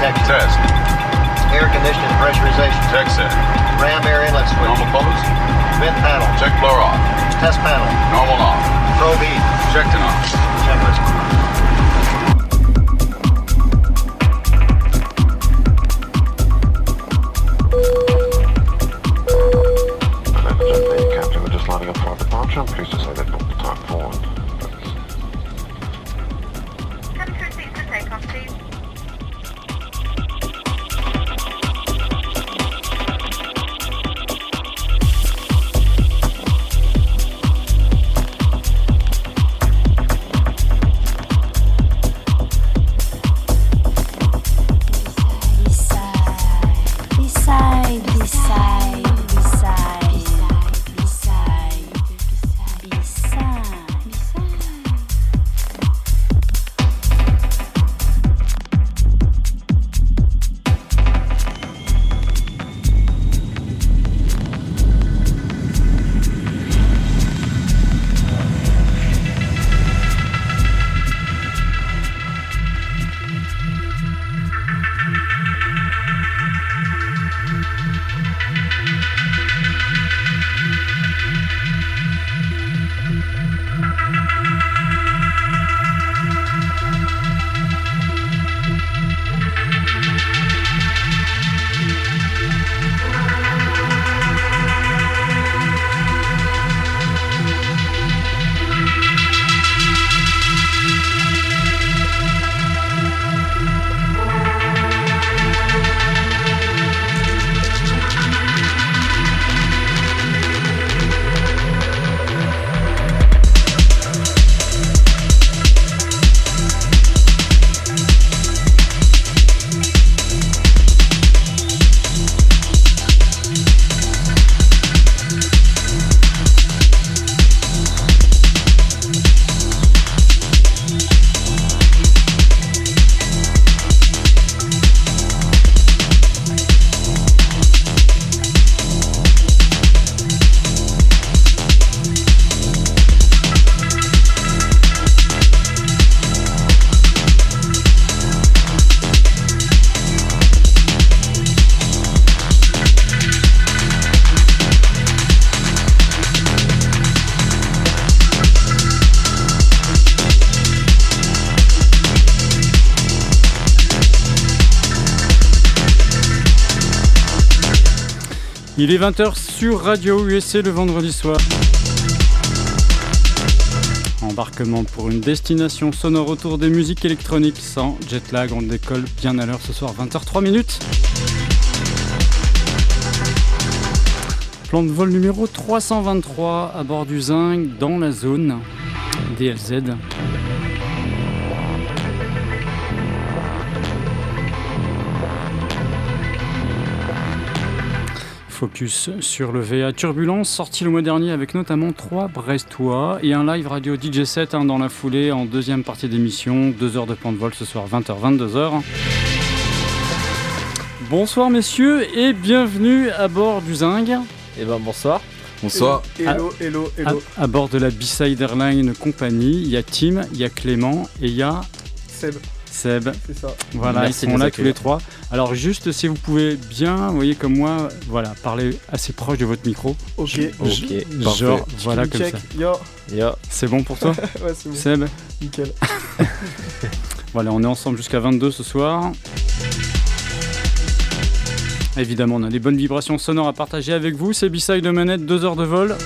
detection. Test. Air conditioning pressurization. Check set. Ram air inlet switch. Normal close. Vent panel. Check blower off. Test panel. Normal off. Probe E. Checked and off. Checklist. Il est 20h sur Radio USC le vendredi soir. Embarquement pour une destination sonore autour des musiques électroniques sans jet lag. On décolle bien à l'heure ce soir, 20h03 minutes. Plan de vol numéro 323 à bord du Zinc dans la zone DLZ. Focus sur le VA Turbulence, sorti le mois dernier avec notamment trois Brestois et un live radio DJ set hein, dans la foulée en deuxième partie d'émission. Deux heures de plan de vol ce soir, 20h, 22h. Bonsoir messieurs et bienvenue à bord du Zing. Et ben bonsoir. Bonsoir. Hello, hello, À, hello. à bord de la B-Side Airline Company, il y a Tim, il y a Clément et il y a Seb, Seb. c'est ça. Voilà, Merci ils sont là tous les trois. Alors juste si vous pouvez bien, vous voyez comme moi, voilà, parler assez proche de votre micro. Ok. Ok. Genre, voilà comme check. ça. Yo. Yo. C'est bon pour toi Ouais, c'est bon. Seb Nickel. Voilà, on est ensemble jusqu'à 22 ce soir. Évidemment, on a des bonnes vibrations sonores à partager avec vous. C'est B-Side de manette, 2 heures de vol.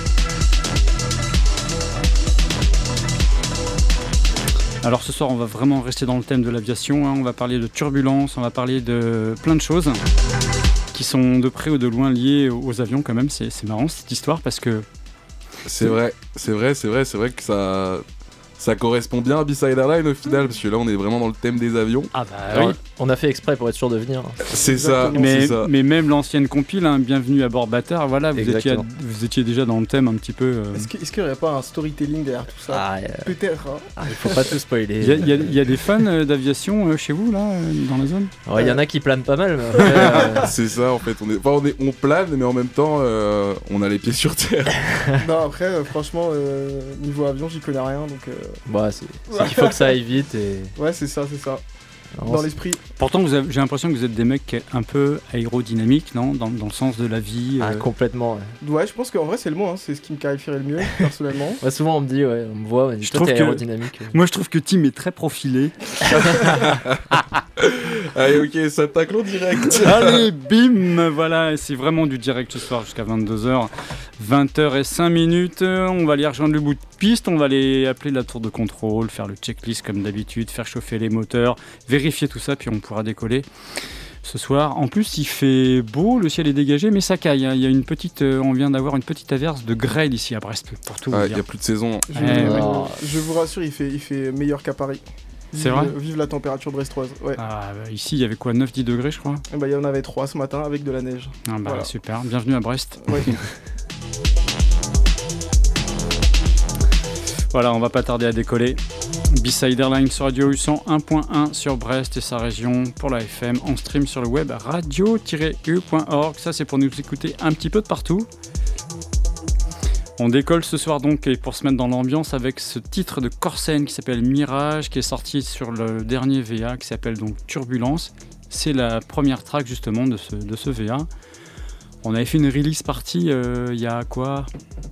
Alors ce soir, on va vraiment rester dans le thème de l'aviation. hein. On va parler de turbulence, on va parler de plein de choses qui sont de près ou de loin liées aux avions quand même. C'est c'est marrant cette histoire parce que C'est vrai, c'est vrai, c'est vrai, c'est vrai que ça, ça correspond bien à B-Side Airline au final, parce que là on est vraiment dans le thème des avions. ah bah Alors, On a fait exprès pour être sûr de venir. C'est ça. Mais, c'est ça. mais même l'ancienne compile, hein, bienvenue à bord Bâtard, voilà, vous étiez, Exactement. vous étiez déjà dans le thème un petit peu. euh. Est-ce qu'il n'y aurait pas un storytelling derrière tout ça Ah, euh, Peut-être. hein. il faut pas tout spoiler. Il y, a- y a- y a des fans euh, d'aviation euh, chez vous, là, euh, dans la zone? Ouais, il y en a qui planent pas mal. Euh, C'est ça en fait, on, est, enfin, on, est, on plane, mais en même temps euh, on a les pieds sur terre. non, après, euh, franchement, euh, niveau avion, j'y connais rien. Donc, euh, bah, c'est c'est qu'il faut que ça aille vite et, ouais, c'est ça, c'est ça. Dans l'esprit. Pourtant, j'ai l'impression que vous êtes des mecs un peu aérodynamiques, non? Dans, dans le sens de la vie. Ah, euh, complètement. Ouais. Ouais, je pense qu'en vrai, c'est le mot, hein, c'est ce qui me qualifierait le mieux, personnellement. Ouais, souvent on me dit, ouais, on me voit, on me dit, Je trouve t'es que- aérodynamique. Moi, je trouve que Tim est très profilé. Allez, ok, ça tacle en direct. Allez, bim Voilà, c'est vraiment du direct ce soir jusqu'à 22h. 20h et 5 minutes. Euh, On va aller rejoindre le bout de piste. On va aller appeler la tour de contrôle, faire le checklist comme d'habitude, faire chauffer les moteurs, vérifier tout ça, puis on pourra décoller. Ce soir, en plus, il fait beau, le ciel est dégagé, mais ça caille. hein. Il y a une petite, euh, on vient d'avoir une petite averse de grêle ici à Brest, pour tout vous Ah, Il n'y a plus de saison. Je, Eh, vous- ouais. je vous rassure, il fait, il fait meilleur qu'à Paris. C'est vrai Vive la température brestoise. Ouais. Ah, bah, ici, il y avait quoi 9-10 degrés, je crois Eh bah, il y en avait trois ce matin avec de la neige. Ah, bah, Voilà. Super, bienvenue à Brest. Ouais. Voilà, on va pas tarder à décoller. B-Side sur Radio U 101.1 sur Brest et sa région pour la FM en stream sur le web radio-u.org. Ça, c'est pour nous écouter un petit peu de partout. On décolle ce soir donc et pour se mettre dans l'ambiance avec ce titre de Corsen qui s'appelle Mirage qui est sorti sur le dernier VA qui s'appelle donc Turbulence. C'est la première track justement de ce, de ce VA. On avait fait une release party euh, il y a quoi?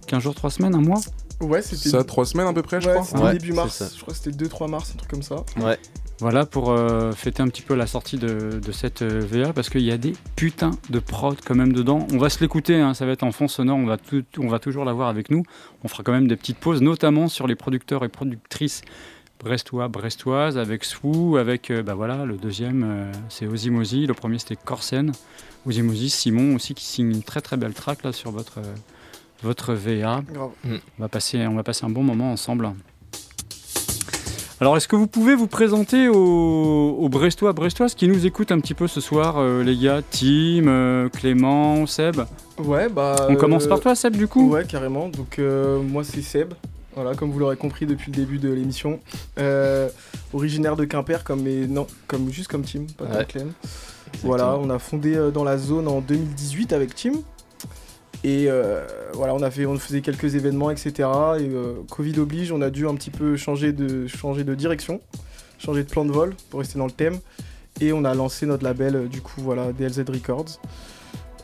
15 jours, 3 semaines, un mois? Ouais, c'était. Ça, trois semaines à peu près, je Ouais, crois. c'était Ouais, début mars. Je crois que c'était 2-3 mars, un truc comme ça. Ouais. Voilà pour euh, fêter un petit peu la sortie de, de cette euh, VA parce qu'il y a des putains de prod quand même dedans. On va se l'écouter, hein, ça va être en fond sonore, on va, tout- on va toujours l'avoir avec nous. On fera quand même des petites pauses, notamment sur les producteurs et productrices brestois, brestoises, avec Swoo, avec euh, bah voilà, le deuxième euh, c'est Ozimozi, le premier c'était Corsen. Ozimozi, Simon aussi qui signe une très très belle track là sur votre, euh, votre VA. Grave. On va passer, on va passer un bon moment ensemble. Alors, est-ce que vous pouvez vous présenter aux, aux Brestois, Brestoises qui nous écoutent un petit peu ce soir, euh, les gars Tim, euh, Clément, Seb? Ouais, bah. On commence euh, par toi, Seb, du coup Ouais, carrément. Donc, euh, moi, c'est Seb. Voilà, comme vous l'aurez compris depuis le début de l'émission. Euh, originaire de Quimper, comme, mais non, comme, juste comme Tim, pas comme Ouais. Clem. Voilà, on a fondé euh, dans la zone en 2018 avec Tim. Et euh, voilà, on, faisait quelques événements, etc. Et euh, Covid oblige, on a dû un petit peu changer de, direction, changer de plan de vol pour rester dans le thème. Et on a lancé notre label, euh, du coup, voilà, DLZ Records.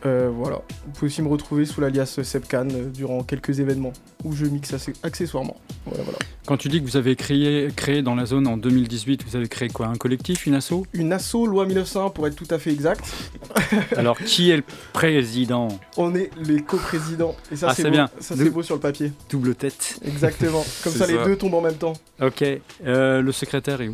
Voilà, vous pouvez aussi me retrouver sous l'alias Sepcan durant quelques événements où je mixe assez- accessoirement. Voilà, voilà. Quand tu dis que vous avez créé, créé dans la zone en 2018, vous avez créé quoi Un collectif, une asso? Une asso loi 1901 pour être tout à fait exact. Alors, qui est le président? On est les coprésidents. Et ça, Ah, c'est bien. Ça, c'est beau sur le papier. Double tête. Exactement. Comme ça, les deux tombent en même temps. Ok. Euh, le secrétaire est où?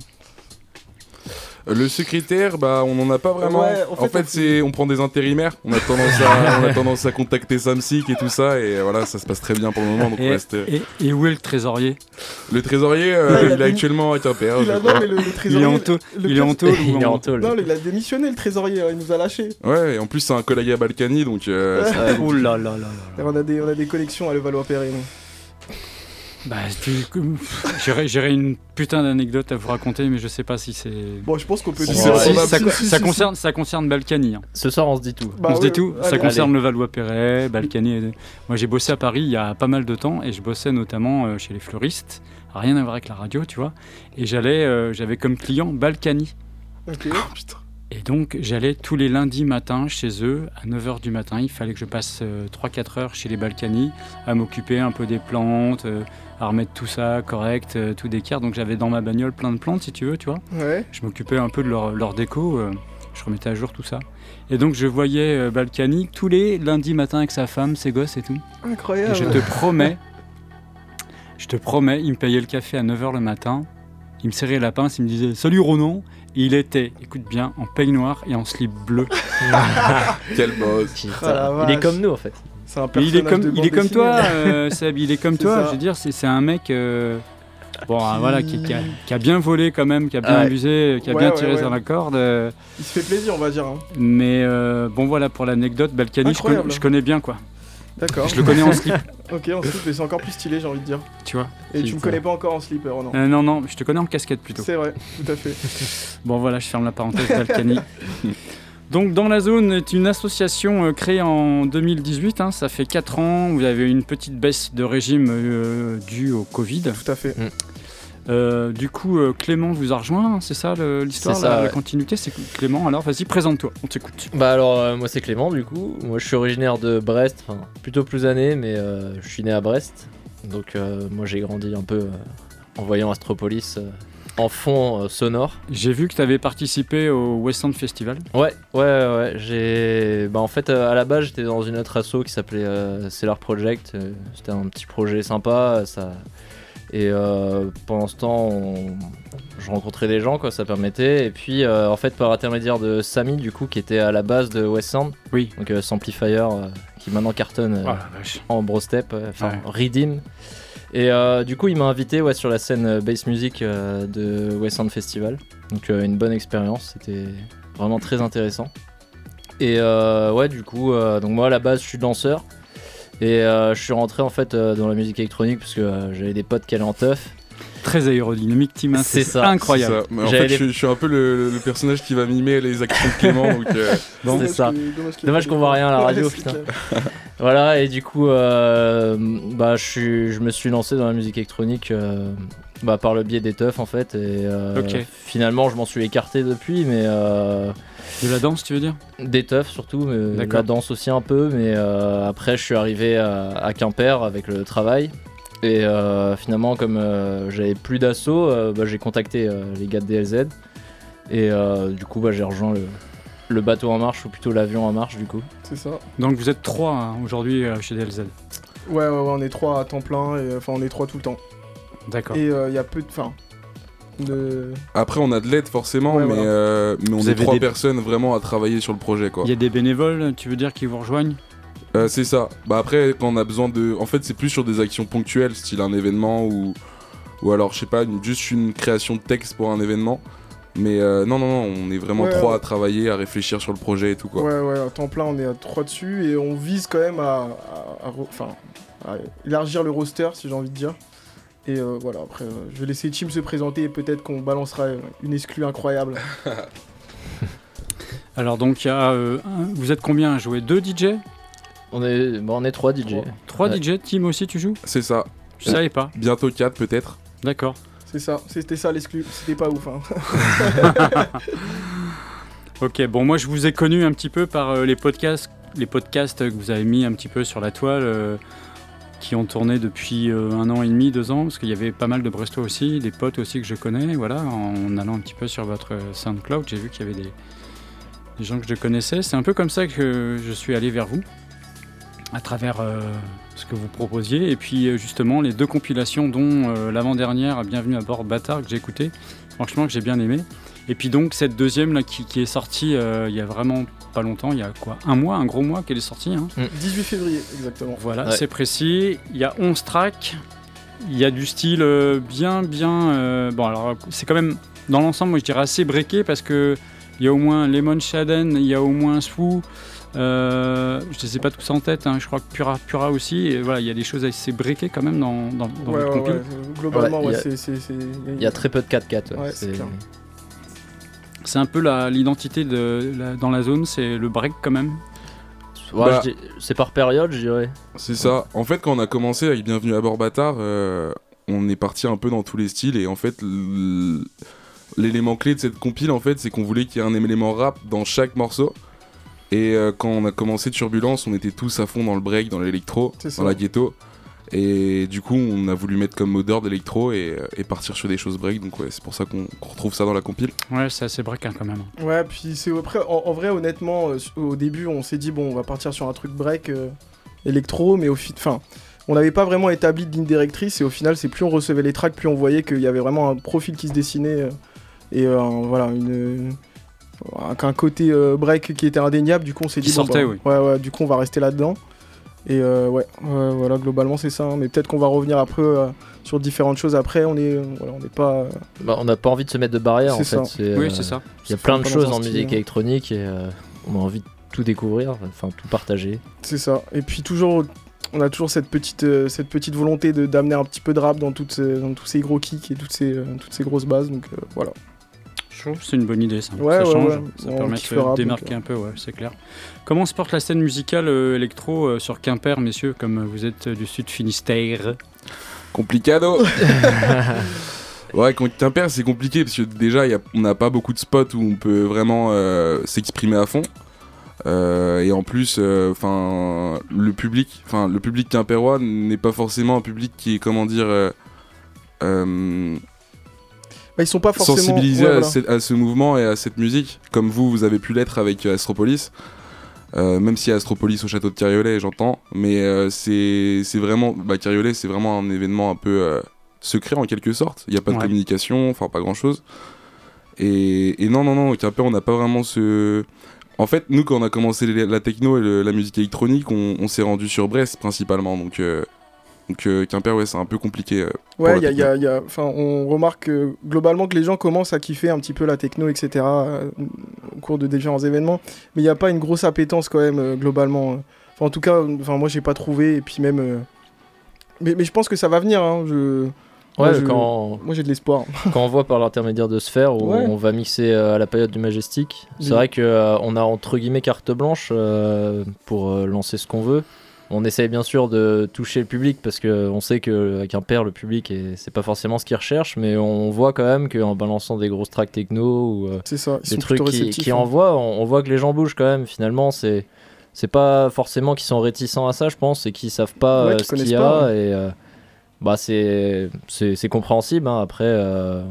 Le secrétaire, bah, on n'en a pas vraiment. Ouais, en en fait, c'est, on prend des intérimaires. On a tendance à, on a tendance à contacter Samsic et tout ça, et voilà, ça se passe très bien pour le moment. Donc on et, reste- et- et où est le trésorier? Le trésorier, euh, il est actuellement à Quimper. Il je a, crois. non, mais le, le Il est en Il est tôle Il est en- en tôle. Non, il a démissionné le trésorier, il nous a lâchés. Ouais, et en plus c'est un collègue à Balkany, donc euh, Ouais. c'est- Oh là là là là. On a des, on a des collections à Levallois-Perret. Bah, j'aurais une putain d'anecdote à vous raconter, mais je sais pas si c'est. Bon, je pense qu'on peut dire. si, ça, Si, concerne, ça concerne Balkany. hein. Ce soir, on se dit tout. Bah On se ouais, dit tout. Ça allez. concerne le Valois-Perret, Balkany. Moi, j'ai bossé à Paris il y a pas mal de temps et je bossais notamment euh, chez les fleuristes. Rien à voir avec la radio, tu vois. Et j'allais, euh, j'avais comme client Balkany. Ok. Putain. Et donc, j'allais tous les lundis matins chez eux, à 9h du matin. Il fallait que je passe 3-4 heures chez les Balkany, à m'occuper un peu des plantes, euh, à remettre tout ça correct, euh, tout d'équerre. Donc, j'avais dans ma bagnole plein de plantes, si tu veux, tu vois. Ouais. Je m'occupais un peu de leur, leur déco, euh, je remettais à jour tout ça. Et donc, je voyais euh, Balkany tous les lundis matins avec sa femme, ses gosses et tout. Et Incroyable. je te promets, je te promets, il me payait le café à 9h le matin. Il me serrait la pince, il me disait Salut Ronan. Et il était, écoute bien, en peignoir et en slip bleu. Quel boss. La il est comme nous en fait. C'est un Mais personnage il est comme, de il est comme toi, euh, Seb, il est comme C'est toi. ça. Je veux dire, c'est c'est un mec. euh, Bon, Qui- voilà, qui, qui a, qui a bien volé quand même, qui a bien Ouais. abusé, qui a Ouais, bien ouais, tiré ouais. sur la corde. euh, Il se fait plaisir, on va dire. hein. mais euh, bon, voilà pour l'anecdote. Balkany, je connais, je connais bien quoi. D'accord. Je le connais en slip, Ok, en slip, mais c'est encore plus stylé, j'ai envie de dire. tu vois. Et tu me connais pas encore en slip. Euh, non, non, je te connais en casquette plutôt. C'est vrai, tout à fait. Bon voilà, je ferme la parenthèse Balkany. Donc dans la zone est une association euh, créée en 2018, hein, ça fait 4 ans, vous avez une petite baisse de régime euh, due au Covid. Tout à fait. Euh, du coup, euh, Clément vous a rejoint, hein, c'est ça l'histoire, C'est ça, la, la continuité? C'est Clément, alors vas-y, présente-toi, on t'écoute. Bah alors euh, moi c'est Clément du coup, moi je suis originaire de Brest, enfin plutôt plus années mais euh, je suis né à Brest. Donc euh, moi j'ai grandi un peu euh, en voyant Astropolis euh, en fond euh, sonore. J'ai vu que tu avais participé au West End Festival. Ouais, ouais, ouais, ouais, j'ai... Bah en fait euh, à la base j'étais dans une autre asso qui s'appelait Cellar Project, euh, c'était un petit projet sympa, ça... Et euh, pendant ce temps, on- je rencontrais des gens, quoi, ça permettait. Et puis, euh, en fait, par intermédiaire de Samy, du coup, qui était à la base de West Sound, Oui. donc euh, Samplifier, qui maintenant cartonne Ah, en Brostep, euh, enfin Ouais. Redeem. Et euh, du coup, il m'a invité ouais, sur la scène euh, bass music euh, de West End Festival. Donc, une bonne expérience, c'était vraiment très intéressant. Et ouais, du coup, donc moi à la base, je suis danseur. Et je suis rentré en fait dans la musique électronique parce que j'avais des potes qui allaient en teuf. Très aérodynamique, Tim. hein, C'est ça. Incroyable. C'est ça. Mais en fait, les- je, je suis un peu le, le personnage qui va mimer les actions de Clément. donc, euh, Bon, c'est Dommage ça. que- dommage qu'on voit rien à la radio, putain. Voilà, et du coup, euh, bah, je, suis, je me suis lancé dans la musique électronique euh, bah, par le biais des teufs en fait. Et euh, finalement, je m'en suis écarté depuis, mais euh, De la danse, tu veux dire? des teufs surtout, mais D'accord. la danse aussi un peu. Mais euh, après, je suis arrivé à, à Quimper avec le travail. Et euh, finalement, comme euh, j'avais plus d'assaut, euh, bah, j'ai contacté euh, les gars de DLZ. Et euh, du coup, bah, j'ai rejoint le, le bateau en marche, ou plutôt l'avion en marche du coup. C'est ça. Donc vous êtes trois hein, aujourd'hui euh, chez DLZ. Ouais, ouais, ouais, on est trois à temps plein, et enfin on est trois tout le temps. D'accord. Et il y a peu de. Enfin. De... Après, on a de l'aide forcément, Ouais, mais, voilà. euh, mais on Vous est trois des- personnes vraiment à travailler sur le projet. quoi. Il y a des bénévoles, tu veux dire, qui vous rejoignent? Euh, c'est ça. Bah après, quand on a besoin de. En fait, c'est plus sur des actions ponctuelles, style un événement ou. Ou alors, je sais pas, une- juste une création de texte pour un événement. Mais euh, non, non, non, on est vraiment Ouais, trois ouais. à travailler, à réfléchir sur le projet et tout quoi. Ouais, ouais, à temps plein, on est à trois dessus, et on vise quand même à, à- à re- enfin, à élargir le roster, si j'ai envie de dire. Et euh, voilà, après, euh, je vais laisser Tim se présenter, et peut-être qu'on balancera une exclue incroyable. Alors donc il y a, euh, un- vous êtes combien à jouer? Deux DJ On est, bon, on est trois DJ. Trois Ouais. DJ Tim aussi tu joues? C'est ça. Je savais pas. Bientôt 4 peut-être. D'accord. C'est ça, c'était ça l'exclu, c'était pas ouf. Hein. Ok, bon moi je vous ai connu un petit peu par euh, les podcasts, les podcasts que vous avez mis un petit peu sur la toile, euh, qui ont tourné depuis euh, un an et demi, deux ans, parce qu'il y avait pas mal de Brestois aussi, des potes aussi que je connais, voilà, en allant un petit peu sur votre euh, SoundCloud, j'ai vu qu'il y avait des, des gens que je connaissais. C'est un peu comme ça que je suis allé vers vous, à travers euh, ce que vous proposiez, et puis euh, justement les deux compilations, dont euh, l'avant-dernière, Bienvenue à bord Bâtard, que j'ai écouté, franchement que j'ai bien aimé. Et puis donc cette deuxième là qui, qui est sortie euh, il y a vraiment pas longtemps, il y a quoi? Un mois, un gros mois qu'elle est sortie. hein. 18 février, exactement. Voilà, Ouais. c'est précis. Il y a 11 tracks. Il y a du style euh, bien, bien. euh, bon, alors c'est quand même dans l'ensemble, moi je dirais assez breaké parce que il y a au moins Lemon Shaden, il y a au moins Swoo. Euh, je ne sais pas tous en tête, hein, je crois que Pura, Pura aussi. Et voilà, il y a des choses assez breakées quand même dans, dans, dans Ouais, votre ouais, compil. ouais, globalement, Ouais, ouais, il y a- c'est- c'est. c'est- Il y a très peu de 4x4. ouais. Ouais, c'est un peu l'identité dans la zone, c'est le break quand même. Ouais, Bah- c'est par période, je dirais. C'est ça. En fait, quand on a commencé avec Bienvenue à bord Bâtard, euh, on est parti un peu dans tous les styles et en fait, l'élément clé de cette compile, en fait, c'est qu'on voulait qu'il y ait un élément rap dans chaque morceau. Et euh, quand on a commencé Turbulence, on était tous à fond dans le break, dans l'électro, dans la ghetto. Et du coup, on a voulu mettre comme modeur d'électro et, et partir sur des choses break. Donc ouais, c'est pour ça qu'on retrouve ça dans la compile. Ouais, c'est assez break hein, quand même. Ouais, puis c'est après, en, en vrai, honnêtement, euh, au début, on s'est dit, bon, on va partir sur un truc break euh, électro, mais au fin, enfin, on n'avait pas vraiment établi de ligne directrice, et au final, c'est plus on recevait les tracks, plus on voyait qu'il y avait vraiment un profil qui se dessinait, euh, et euh, un- voilà, une. Un- qu'un côté euh, break qui était indéniable, du coup, on s'est dit, bon, sortait, bah, oui. ouais, ouais, du coup, on va rester là-dedans. Et euh, ouais, ouais, voilà, globalement, c'est ça, hein, mais peut-être qu'on va revenir après euh, sur différentes choses après, on est, voilà, on n'est pas. euh, Bah, on n'a pas envie de se mettre de barrière en C'est fait. ça. C'est, Oui, euh, c'est ça. Il y a plein de choses un en musique hein. électronique et euh, on a envie de tout découvrir, enfin tout partager. C'est ça. Et puis toujours, on a toujours cette petite, euh, cette petite volonté de d'amener un petit peu de rap dans, toutes ces- dans tous ces gros kicks et toutes ces, euh, toutes ces grosses bases. Donc euh, voilà. Je trouve que c'est une bonne idée ça. Ouais, ça ouais, change, ouais. ça On permet de démarquer donc, euh. un peu, ouais, c'est clair. Comment se porte la scène musicale euh, électro euh, sur Quimper, messieurs, comme vous êtes euh, du sud Finistère? Complicado Ouais, Quimper, c'est compliqué parce que déjà, il y a- on n'a pas beaucoup de spots où on peut vraiment euh, s'exprimer à fond. Euh, et en plus, enfin, le public, enfin, le public quimpérois n'est pas forcément un public qui est, comment dire, euh, euh, Bah, ils sont pas forcément. sensibilisé ouais, à, voilà. cette- à ce mouvement et à cette musique, comme vous, vous avez pu l'être avec euh, Astropolis. Euh, même si Astropolis au château de Cariolet, j'entends, mais euh, c'est c'est vraiment, bah, Cariolet, c'est vraiment un événement un peu euh, secret en quelque sorte. Il n'y a pas de Ouais. communication, enfin pas grand chose. Et, et non, non, non, au Quimper, on n'a pas vraiment ce. En fait, nous, quand on a commencé la techno et le- la musique électronique, on, on s'est rendu sur Brest principalement. Donc, euh, donc euh, Quimper, ouais, c'est un peu compliqué. euh, Ouais, y a, y a- y a- enfin, on remarque euh, globalement que les gens commencent à kiffer un petit peu la techno, etc. euh, au cours de différents événements. Mais il n'y a pas une grosse appétence quand même, euh, globalement. Enfin, en tout cas, enfin, moi, j'ai pas trouvé. Et puis même. euh, Mais, mais je pense que ça va venir. hein, je... Ouais, Moi, je- quand, Moi, j'ai de l'espoir. quand on voit par l'intermédiaire de Sphère où Ouais. on va mixer euh, à la période du Majestic, c'est Oui. vrai que euh, on a entre guillemets carte blanche euh, pour euh, lancer ce qu'on veut. On essaye bien sûr de toucher le public parce que on sait qu'avec un père le public est- c'est pas forcément ce qu'il recherche, mais on voit quand même qu'en balançant des grosses tracks techno ou euh, ça. Des trucs qui, qui hein. envoient, on, on voit que les gens bougent quand même. Finalement, c'est c'est pas forcément qu'ils sont réticents à ça, je pense, et qu'ils savent pas Ouais, euh, ce qu'il y a. pas, Et euh, bah c'est compréhensible. hein. Après, euh,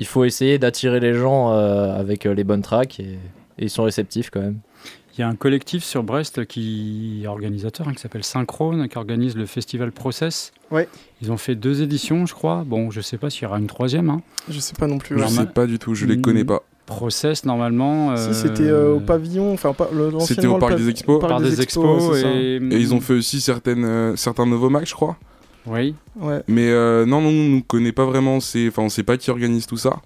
il faut essayer d'attirer les gens avec les bonnes tracks et, et ils sont réceptifs quand même. Il y a un collectif sur Brest qui est organisateur, hein, qui s'appelle Synchrone, qui organise le festival Process. Ouais. Ils ont fait deux éditions, je crois. Bon, je sais pas s'il y aura une troisième. hein. Je sais pas non plus. Je. Normal. sais pas du tout, je les Mm. connais pas. Process, normalement. Si euh, c'était euh, au pavillon, enfin pas le- C'était au Parc des Expos. Parc Par des expos, ça. et... Et ils ont fait aussi certaines, euh, certains Novomax, je crois. Oui. Ouais. Mais euh, non, non, on ne connaît pas vraiment. Enfin, on sait pas qui organise tout ça.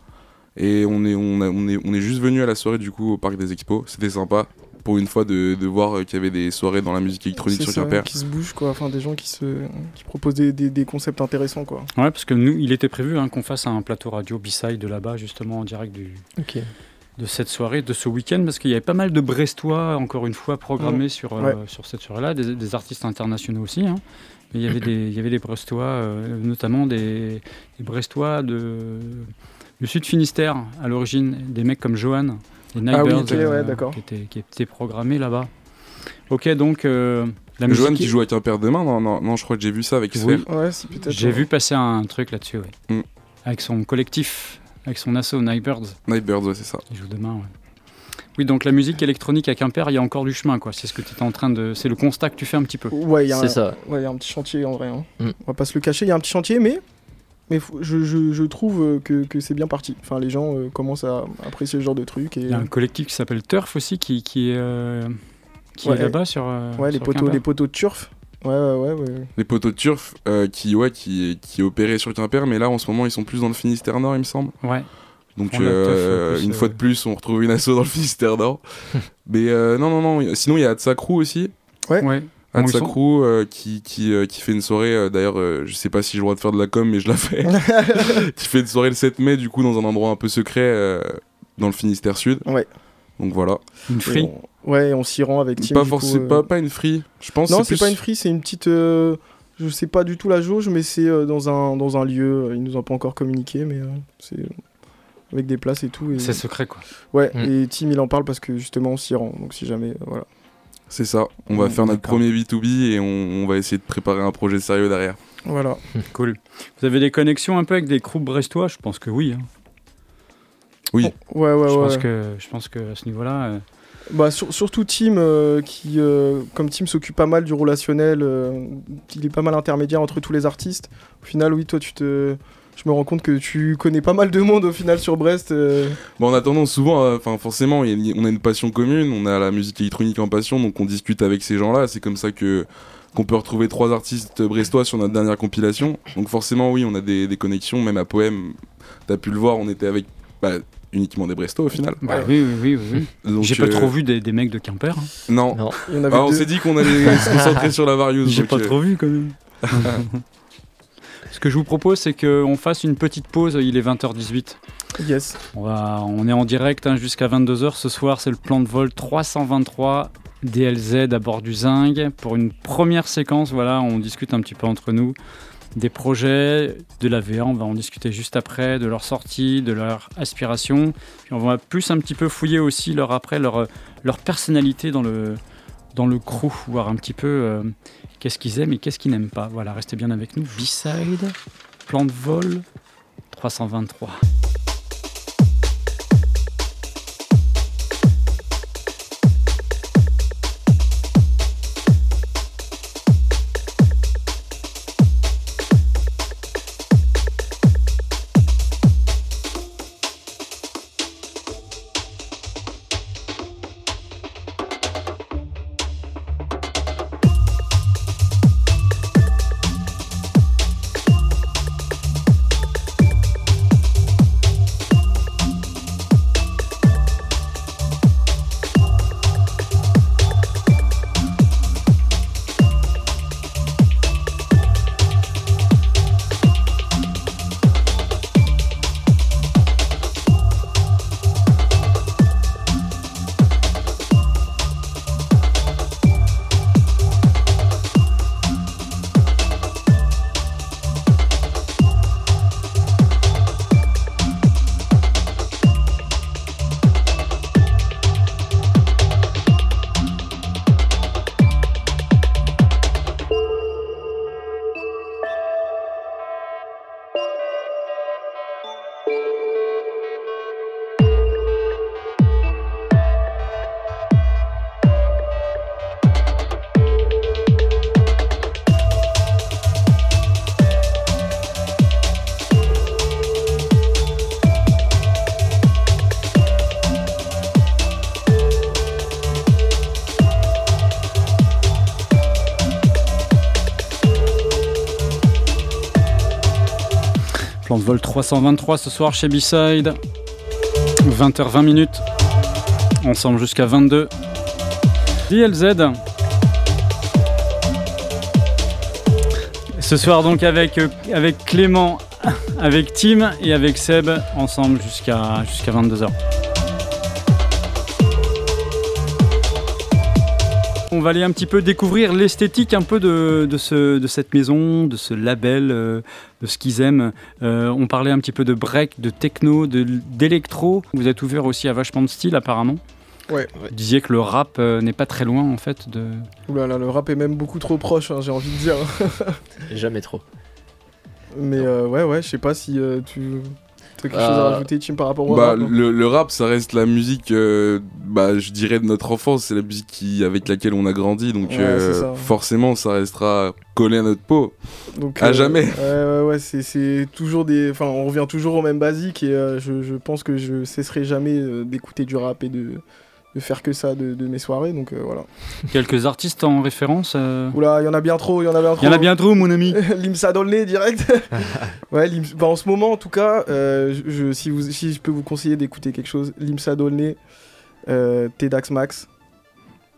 Et on est, on, a- on est, on est juste venu à la soirée du coup au parc des expos. C'était sympa pour une fois de, de voir qu'il y avait des soirées dans la musique électronique sur Quimper. qui se bougent quoi, enfin des gens qui se qui proposent des, des, des concepts intéressants quoi. Ouais, parce que nous, il était prévu hein, qu'on fasse un plateau radio B-side de là-bas, justement en direct du, Ok. de cette soirée, de ce week-end, parce qu'il y avait pas mal de Brestois, encore une fois, programmés sur, euh, Ouais. sur cette soirée-là, des, des artistes internationaux aussi. hein. Mais il y avait des, il y avait des Brestois, euh, notamment des, des Brestois de, du Sud Finistère, à l'origine, des mecs comme Johan, les Ah oui, Nightbirds, ok, ouais, d'accord. qui, étaient, qui étaient programmés là-bas. Ok, donc euh, la Johan musique. qui joue à Quimper demain non, non, non, je crois que j'ai vu ça avec. Oui. Ouais, c'est peut-être. J'ai vu passer un truc là-dessus, ouais. Mm. avec son collectif, avec son asso Nightbirds. Nightbirds, ouais, c'est ça. Il joue demain, ouais. Oui, donc la musique électronique à Quimper, il y a encore du chemin, quoi. C'est ce que tu es en train de. C'est le constat que tu fais un petit peu. Ouais, il y a C'est un... ça. ouais, il y a un petit chantier en vrai. hein. Mm. On va pas se le cacher, il y a un petit chantier, mais mais je, je, je trouve euh, que, que c'est bien parti. Enfin, les gens euh, commencent à apprécier ce genre de truc et Il y a un collectif qui s'appelle Turf aussi, qui, qui est, euh, qui Ouais. est là-bas sur. euh, ouais, les poteaux, les poteaux de turf. Ouais, ouais, ouais, ouais. Les poteaux de turf euh, qui, ouais, qui, qui opéraient sur Quimper, mais là en ce moment ils sont plus dans le Finistère Nord, il me semble. Ouais. Donc euh, une fois euh, de plus, on retrouve une asso dans le Finistère Nord. mais euh, non, non, non. Sinon, il y a Atsa Crew aussi. Ouais. Bon, Crew euh, qui, qui, euh, qui fait une soirée. euh, D'ailleurs, euh, je sais pas si j'ai le droit de faire de la com, mais je la fais. qui fait une soirée le 7 mai, du coup, dans un endroit un peu secret euh, dans le Finistère Sud. Ouais. Donc voilà. Une free. on- Ouais, on s'y rend avec Tim. pas forcément, euh, pas, pas une free. Je pense. Non, c'est plus- pas une free, c'est une petite. euh, Je sais pas du tout la jauge, mais c'est euh, dans, un, dans un lieu. Ils nous ont pas encore communiqué, mais euh, c'est avec des places et tout. Et... C'est secret, quoi. Ouais, Mm. et Tim il en parle parce que justement on s'y rend. Donc si jamais, euh, voilà. C'est ça. On va Mm, faire notre premier B2B et on, on va essayer de préparer un projet sérieux derrière. Voilà. Cool. Vous avez des connexions un peu avec des groupes brestois? Je pense que oui. hein. Oui. Ouais, ouais, je, ouais. pense que, je pense que à ce niveau-là. euh, Bah, sur- surtout Tim, euh, qui, euh, comme Tim s'occupe pas mal du relationnel, euh, il est pas mal intermédiaire entre tous les artistes. Au final, oui, toi, tu te. Je me rends compte que tu connais pas mal de monde au final sur Brest. euh. Bon, en attendant, souvent, euh, enfin forcément, y a on a une passion commune, on a la musique électronique en passion, donc on discute avec ces gens-là. C'est comme ça que qu'on peut retrouver trois artistes brestois sur notre dernière compilation. Donc forcément, oui, on a des, des connexions, même à Poème. T'as pu le voir, on était avec bah, uniquement des Brestois au final. bah oui, oui, oui. oui, oui. Donc, J'ai pas euh, trop vu des, des mecs de Quimper. hein. Non. Non. Il y en avait Ah, on s'est dit qu'on allait se concentrer sur la Various. J'ai pas euh, trop vu quand même. Ce que je vous propose, c'est qu'on fasse une petite pause. Il est 20h18. Yes. On, va, on est en direct hein, jusqu'à 22h. Ce soir, c'est le plan de vol 323 DLZ à bord du Zing. Pour une première séquence, voilà, on discute un petit peu entre nous. des projets, de la VA, on va en discuter juste après, de leur sortie, de leur aspiration. Puis on va plus un petit peu fouiller aussi leur après, leur, leur personnalité dans le, dans le crew, voir un petit peu euh, qu'est-ce qu'ils aiment et qu'est-ce qu'ils n'aiment pas. Voilà, restez bien avec nous. B-side, plan de vol 323. Vol 323 ce soir chez B-Side. 20h20 minutes. Ensemble jusqu'à 22. DLZ. Ce soir donc avec, euh, avec Clément, avec Tim et avec Seb, ensemble jusqu'à jusqu'à 22h. On va aller un petit peu découvrir l'esthétique un peu de, de, ce, de cette maison, de ce label, euh, de ce qu'ils aiment. Euh, on parlait un petit peu de break, de techno, de- d'électro. Vous êtes ouvert aussi à vachement de style apparemment. Ouais. Vous disiez que le rap euh, n'est pas très loin en fait de... Ouh là là, le rap est même beaucoup trop proche, hein, j'ai envie de dire. Jamais trop. Mais euh, ouais, ouais, je sais pas si euh, tu quelque chose Euh, à rajouter, Tim, par rapport au Bah, rap. hein. le, le rap, ça reste la musique, euh, bah, je dirais de notre enfance, c'est la musique qui, avec laquelle on a grandi, donc Ouais, euh, ça. forcément, ça restera collé à notre peau. Donc, à jamais. Ouais, ouais, ouais, c'est- c'est toujours des. Enfin, on revient toujours au même basique et euh, je, je pense que je cesserai jamais euh, d'écouter du rap et de, de faire que ça de, de mes soirées, donc euh, voilà. Quelques artistes en référence euh, Oula, il y en a bien trop, il y en a bien trop. Il y en a bien trop mon ami Limsa dans le nez direct. ouais, bah, en ce moment en tout cas, euh, je, si, vous, si je peux vous conseiller d'écouter quelque chose, Limsa dans le nez, euh, Tedax Max,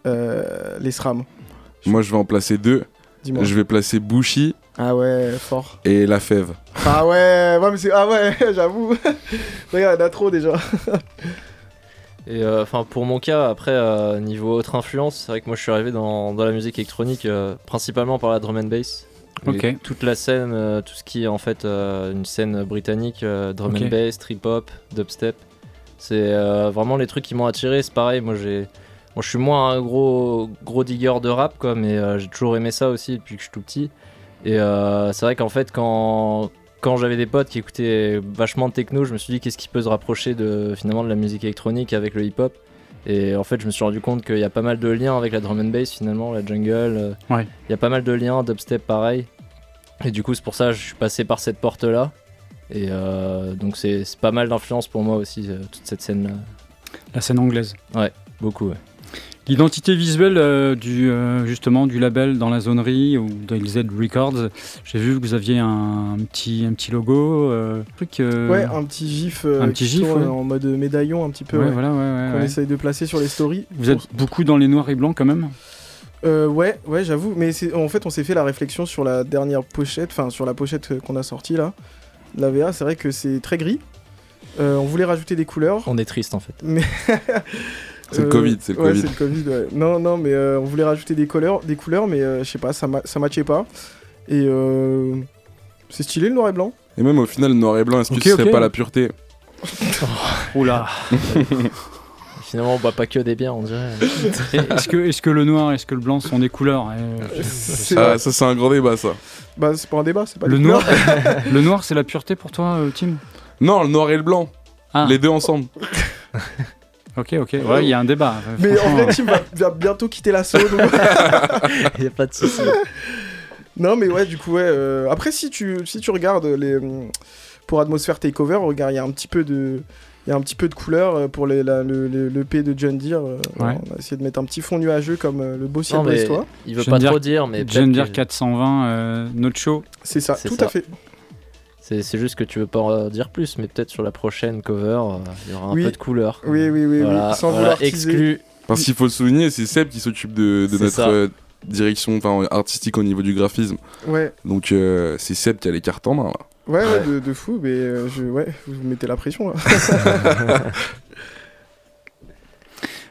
euh, les SRAM. Moi, je vais en placer deux. Dis-moi. Je vais placer Bushi Ah ouais, fort. et La Fève. Ah ouais, ouais, mais c'est ah ouais, j'avoue. Regarde, il y en a trop déjà. Et euh, enfin pour mon cas, après euh, niveau autre influence, c'est vrai que moi je suis arrivé dans, dans la musique électronique euh, principalement par la drum and bass. Toute la scène, tout ce qui est en fait une scène britannique, drum and bass, trip hop, dubstep. C'est vraiment les trucs qui m'ont attiré. C'est pareil, moi j'ai, je suis moins un gros gros digger de rap quoi, mais j'ai toujours aimé ça aussi depuis que je suis tout petit. Et c'est vrai qu'en fait quand quand j'avais des potes qui écoutaient vachement de techno, je me suis dit qu'est-ce qui peut se rapprocher de finalement de la musique électronique avec le hip-hop? Et en fait, je me suis rendu compte qu'il y a pas mal de liens avec la drum and bass finalement, la jungle. euh, Ouais. Il y a pas mal de liens, dubstep pareil. Et du coup, c'est pour ça que je suis passé par cette porte-là. Et euh, donc, c'est pas mal d'influence pour moi aussi, euh, toute cette scène-là. La scène anglaise. Beaucoup, ouais. L'identité visuelle euh, du, euh, justement du label dans la zonerie ou dans Z Records, j'ai vu que vous aviez un, petit, un petit logo, euh, truc. euh, Ouais, un petit gif, euh, un petit gif, ouais. en mode médaillon un petit peu. ouais, ouais, voilà, ouais, ouais, Qu'on ouais. essaye de placer sur les stories. Vous êtes beaucoup dans les noirs et blancs quand même Euh, ouais, ouais, j'avoue. Mais en fait, on s'est fait la réflexion sur la dernière pochette, enfin sur la pochette qu'on a sortie là. de La VA, c'est vrai que c'est très gris. Euh, on voulait rajouter des couleurs. On est triste en fait. C'est le Covid, c'est le ouais, Covid. c'est le Covid, ouais. Non, non, mais euh, on voulait rajouter des couleurs, des couleurs mais euh, je sais pas, ça, ma- ça matchait pas. Et euh, C'est stylé le noir et blanc. Et même au final, noir et blanc, est-ce que ce serait pas la pureté? Oula. Finalement, on boit pas que des bières, on dirait. est-ce que, est-ce que le noir, est-ce que le blanc sont des couleurs Euh, C'est Ah. Ça, c'est un grand débat, ça. Bah, c'est pas un débat, c'est pas Le des noir, couleurs. le noir, c'est la pureté pour toi, euh, Tim? Non, le noir et le blanc. Ah. Les deux ensemble. Ok, ok. Ouais, il y a un débat. euh, Mais en vrai, Tim va, va bientôt quitter l'assaut. donc- y a pas de souci. non, mais ouais, du coup, ouais. euh, Après, si tu, si tu regardes les. Pour Atmosphère Takeover, regarde, il y a un petit peu de. Il y a un petit peu de couleur euh, pour les, la- le, le, le P de John Deere. euh, Ouais. On a essayé de mettre un petit fond nuageux comme euh, le beau ciel brestois. il veut pas viens de trop dire- mais John Deere peut-être que- 420, euh, notre show. C'est ça, tout ça. à fait. C'est juste que tu veux pas en dire plus, mais peut-être sur la prochaine cover, euh, il y aura un Oui. peu de couleur. Oui, oui, oui, Voilà, oui. Sans voilà, vouloir exclu. Parce qu'il faut le souligner, c'est Seb qui s'occupe de, notre euh, direction enfin, artistique au niveau du graphisme. Ouais, Donc euh, c'est Seb qui a les cartes en main là. ouais, ouais, Ouais. de, de fou, mais euh, je, ouais, vous mettez la pression là.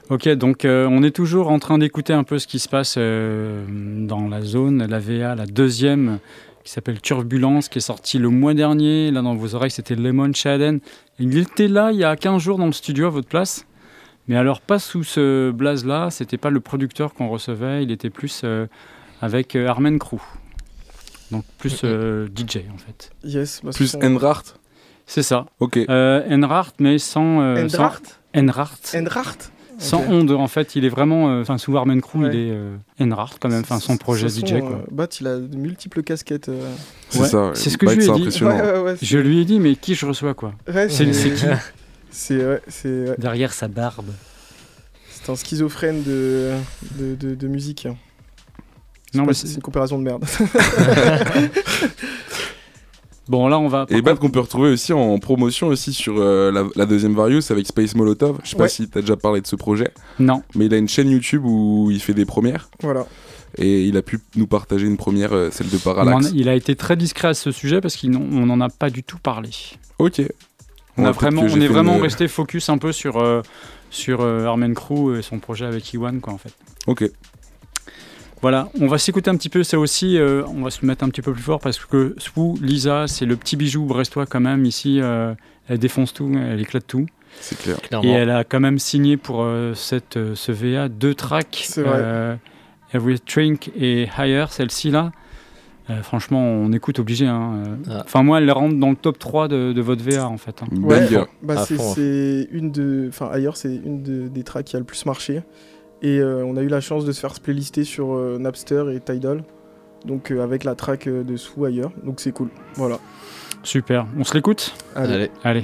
Ok, donc euh, on est toujours en train d'écouter un peu ce qui se passe euh, dans la zone, la VA, la deuxième, qui s'appelle Turbulence, qui est sortie le mois dernier. Là, dans vos oreilles, c'était Lemon Shaden. Il était là il y a 15 jours dans le studio à votre place. Mais alors, pas sous ce blaze-là, c'était pas le producteur qu'on recevait, il était plus euh, avec euh, Armen Crew. Donc plus euh, DJ en fait. Yes, bah, Plus Enrart. C'est ça. Ok. Euh, Enrart, mais sans. euh, sans- Endracht Enrart? Sans Ok. onde, en fait, il est vraiment. euh, Enfin, sous Armen Crew, Ouais. il est euh, Enrart quand même. Enfin, son projet DJ, quoi. Bat, il a de multiples casquettes. C'est Ouais, ça. c'est ce que Bah, je lui ai dit. Je lui ai dit, mais qui je reçois, quoi C'est qui C'est. Derrière sa barbe. C'est un schizophrène de, de, de, de musique. Non, C'est mais c'est une comparaison de merde. Bon, là, on va. Et Bat qu'on peut retrouver aussi en promotion aussi sur euh, la, la deuxième Various avec Space Molotov. Je sais pas si t'as déjà parlé de ce projet, Non. mais il a une chaîne YouTube où il fait des premières voilà. et il a pu nous partager une première, euh, celle de Parallax. a- il a été très discret à ce sujet parce qu'on n'en a pas du tout parlé. Ok. On, a vraiment, on est vraiment une- resté focus un peu sur, euh, sur euh, Armen Crew et son projet avec Iwan, quoi, en fait. Ok. Voilà, on va s'écouter un petit peu, ça aussi, euh, on va se mettre un petit peu plus fort parce que Swoo, Lisa, c'est le petit bijou brestois quand même, ici, euh, elle défonce tout, elle éclate tout. C'est clair. Clairement. Et elle a quand même signé pour euh, cette, euh, ce VA deux tracks, C'est vrai. euh, Every Drink et Higher, celle-ci là. Euh, franchement, on écoute obligé. hein. Ah. Enfin, moi, elle rentre dans le top 3 de, de votre VA en fait. hein. Ouais, bah c'est une de. Enfin, ailleurs, c'est une de- des tracks qui a le plus marché. Et euh, on a eu la chance de se faire playlister sur euh, Napster et Tidal. Donc, euh, avec la track euh, de Sous ailleurs. Donc, c'est cool. Voilà. Super. On se l'écoute? Allez. Allez.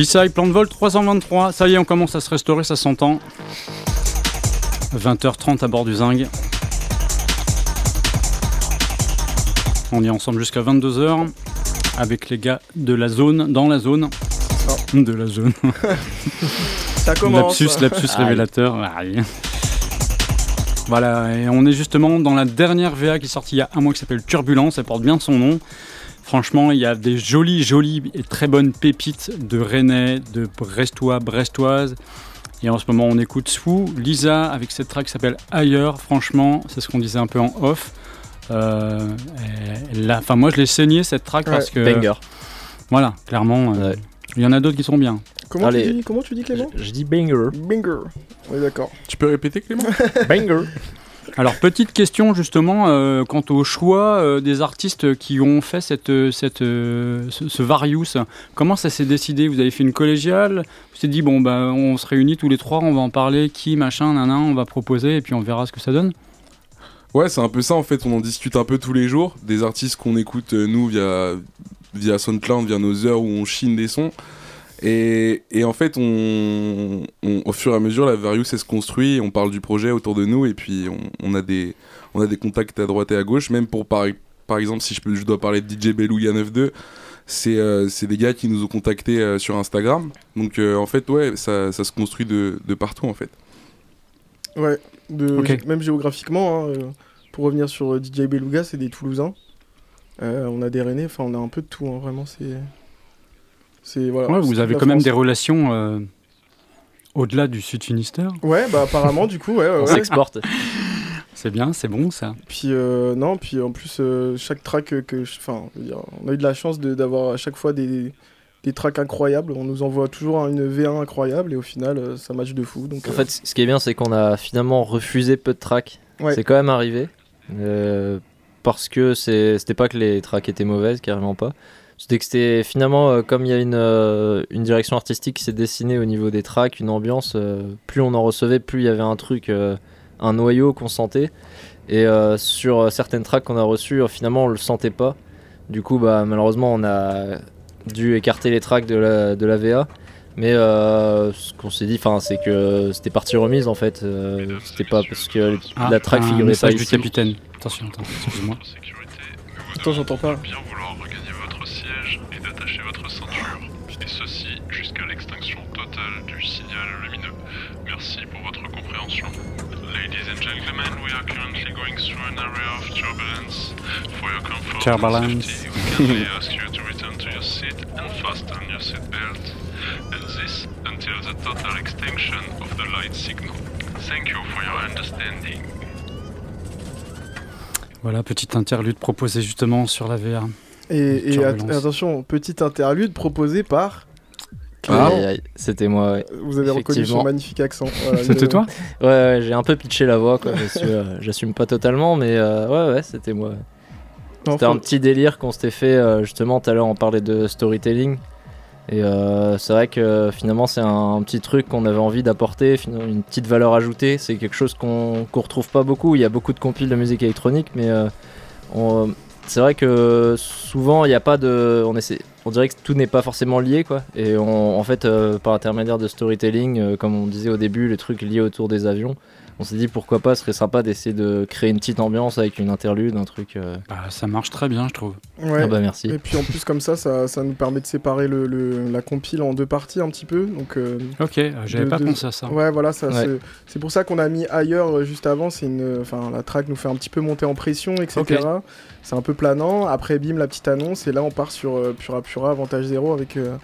B-side, plan de vol 323. Ça y est, on commence à se restaurer, ça s'entend. 20h30 à bord du Zing. On est ensemble jusqu'à 22h avec les gars de la zone, dans la zone. De la zone. Ça commence. Lapsus, lapsus révélateur. Voilà, et on est justement dans la dernière VA qui est sortie il y a un mois qui s'appelle Turbulence, elle porte bien son nom. Franchement, il y a des jolies, jolies et très bonnes pépites de Rennais, de Brestois, Brestoises. Et en ce moment, on écoute Swoo, Lisa avec cette track qui s'appelle Ailleurs. Franchement, c'est ce qu'on disait un peu en off. Euh, enfin, moi, je l'ai saigné cette track Ouais. parce que. Banger. Voilà, clairement. euh, Ouais. Il y en a d'autres qui sont bien. Comment, Allez. tu dis, comment tu dis Clément? Je dis banger. Binger. Oui, d'accord. Tu peux répéter, Clément? Banger. Alors, petite question justement euh, quant au choix euh, des artistes qui ont fait cette, cette, euh, ce, ce Various. Comment ça s'est décidé? Vous avez fait une collégiale Vous êtes dit, bon, bah, on se réunit tous les trois, on va en parler, qui, machin, nanan, on va proposer et puis on verra ce que ça donne? Ouais, c'est un peu ça en fait. On en discute un peu tous les jours. Des artistes qu'on écoute nous via, via SoundCloud, via nos heures où on chine des sons. Et, et en fait, on, on- au fur et à mesure, la Various se construit. On parle du projet autour de nous et puis on, on a, des, on a des contacts à droite et à gauche. Même pour par, par exemple, si je, peux, je dois parler de DJ Belouya 92, c'est euh, des gars qui nous ont contactés euh, sur Instagram. Donc euh, en fait, ouais, ça, ça se construit de, de partout en fait. Ouais, de, même géographiquement, hein, euh, pour revenir sur DJ Beluga, c'est des Toulousains. Euh, on a des Rennais, enfin on a un peu de tout, hein, vraiment, c'est... c'est voilà, Ouais, c'est Vous avez quand même des relations euh, au-delà du Sud Finistère. Ouais, bah apparemment, du coup, ouais, ouais, On s'exporte. C'est bien, c'est bon ça. Puis euh, non, puis en plus euh, chaque track que, je- enfin, je veux dire, on a eu de la chance de- d'avoir à chaque fois des, des tracks incroyables. On nous envoie toujours une V1 incroyable et au final euh, ça match de fou. Donc En euh, fait, ce qui est bien, c'est qu'on a finalement refusé peu de tracks. Ouais. C'est quand même arrivé. Euh, parce que c'était pas que les tracks étaient mauvaises, carrément pas. C'était que c'était finalement, euh, comme il y a une, euh, une direction artistique qui s'est dessinée au niveau des tracks, une ambiance, euh, plus on en recevait, plus il y avait un truc, euh, un noyau qu'on sentait. Et euh, sur euh, certaines tracks qu'on a reçues, euh, finalement, on le sentait pas. Du coup, bah, malheureusement, on a dû écarter les tracks de la, de la VA. Mais euh, ce qu'on s'est dit, 'fin, c'est que c'était partie remise en fait. Euh, c'était pas parce que Ah, la track un figurait pas message du ici. capitaine. Attention, attends, excuse-moi. Attends, j'entends pas. bien vouloir turbulence. For your comfort Turbulence. and safety, we kindly ask you to return to your seat and fasten your seatbelt. And this until the total extinction of the light signal. Thank you for your understanding. Voilà, petite interlude proposée justement sur la VR. Et, et at- Turbulence. attention, petite interlude proposée par. Ah. Aïe, aïe, C'était moi, ouais. Vous avez reconnu son magnifique accent. Voilà, C'était toi Ouais, ouais, j'ai un peu pitché la voix, quoi. parce que, euh, J'assume pas totalement, mais euh, ouais, ouais, c'était moi. C'était un petit délire qu'on s'était fait euh, justement tout à l'heure on parlait de storytelling et euh, c'est vrai que finalement c'est un, un petit truc qu'on avait envie d'apporter, une petite valeur ajoutée, c'est quelque chose qu'on qu'on retrouve pas beaucoup, il y a beaucoup de compiles de musique électronique mais euh, c'est vrai que souvent il n'y a pas de... On, essaie, on dirait que tout n'est pas forcément lié quoi. Et on- en fait euh, par intermédiaire de storytelling, euh, comme on disait au début, les trucs liés autour des avions, on s'est dit pourquoi pas, ce serait sympa d'essayer de créer une petite ambiance avec une interlude, un truc... euh, Bah, Ça marche très bien, je trouve. Ouais. Ah bah merci. Et puis en plus comme ça, ça, ça nous permet de séparer le, le- la compile en deux parties un petit peu. Donc euh, Ok, euh, j'avais De- pas de- pensé à ça. ouais, voilà, ça. Ouais. c'est- C'est pour ça qu'on a mis ailleurs euh, juste avant. C'est une, enfin la track nous fait un petit peu monter en pression, etc. C'est un peu planant. Après, bim, la petite annonce et là on part sur euh, Pura Pura avantage zéro avec euh,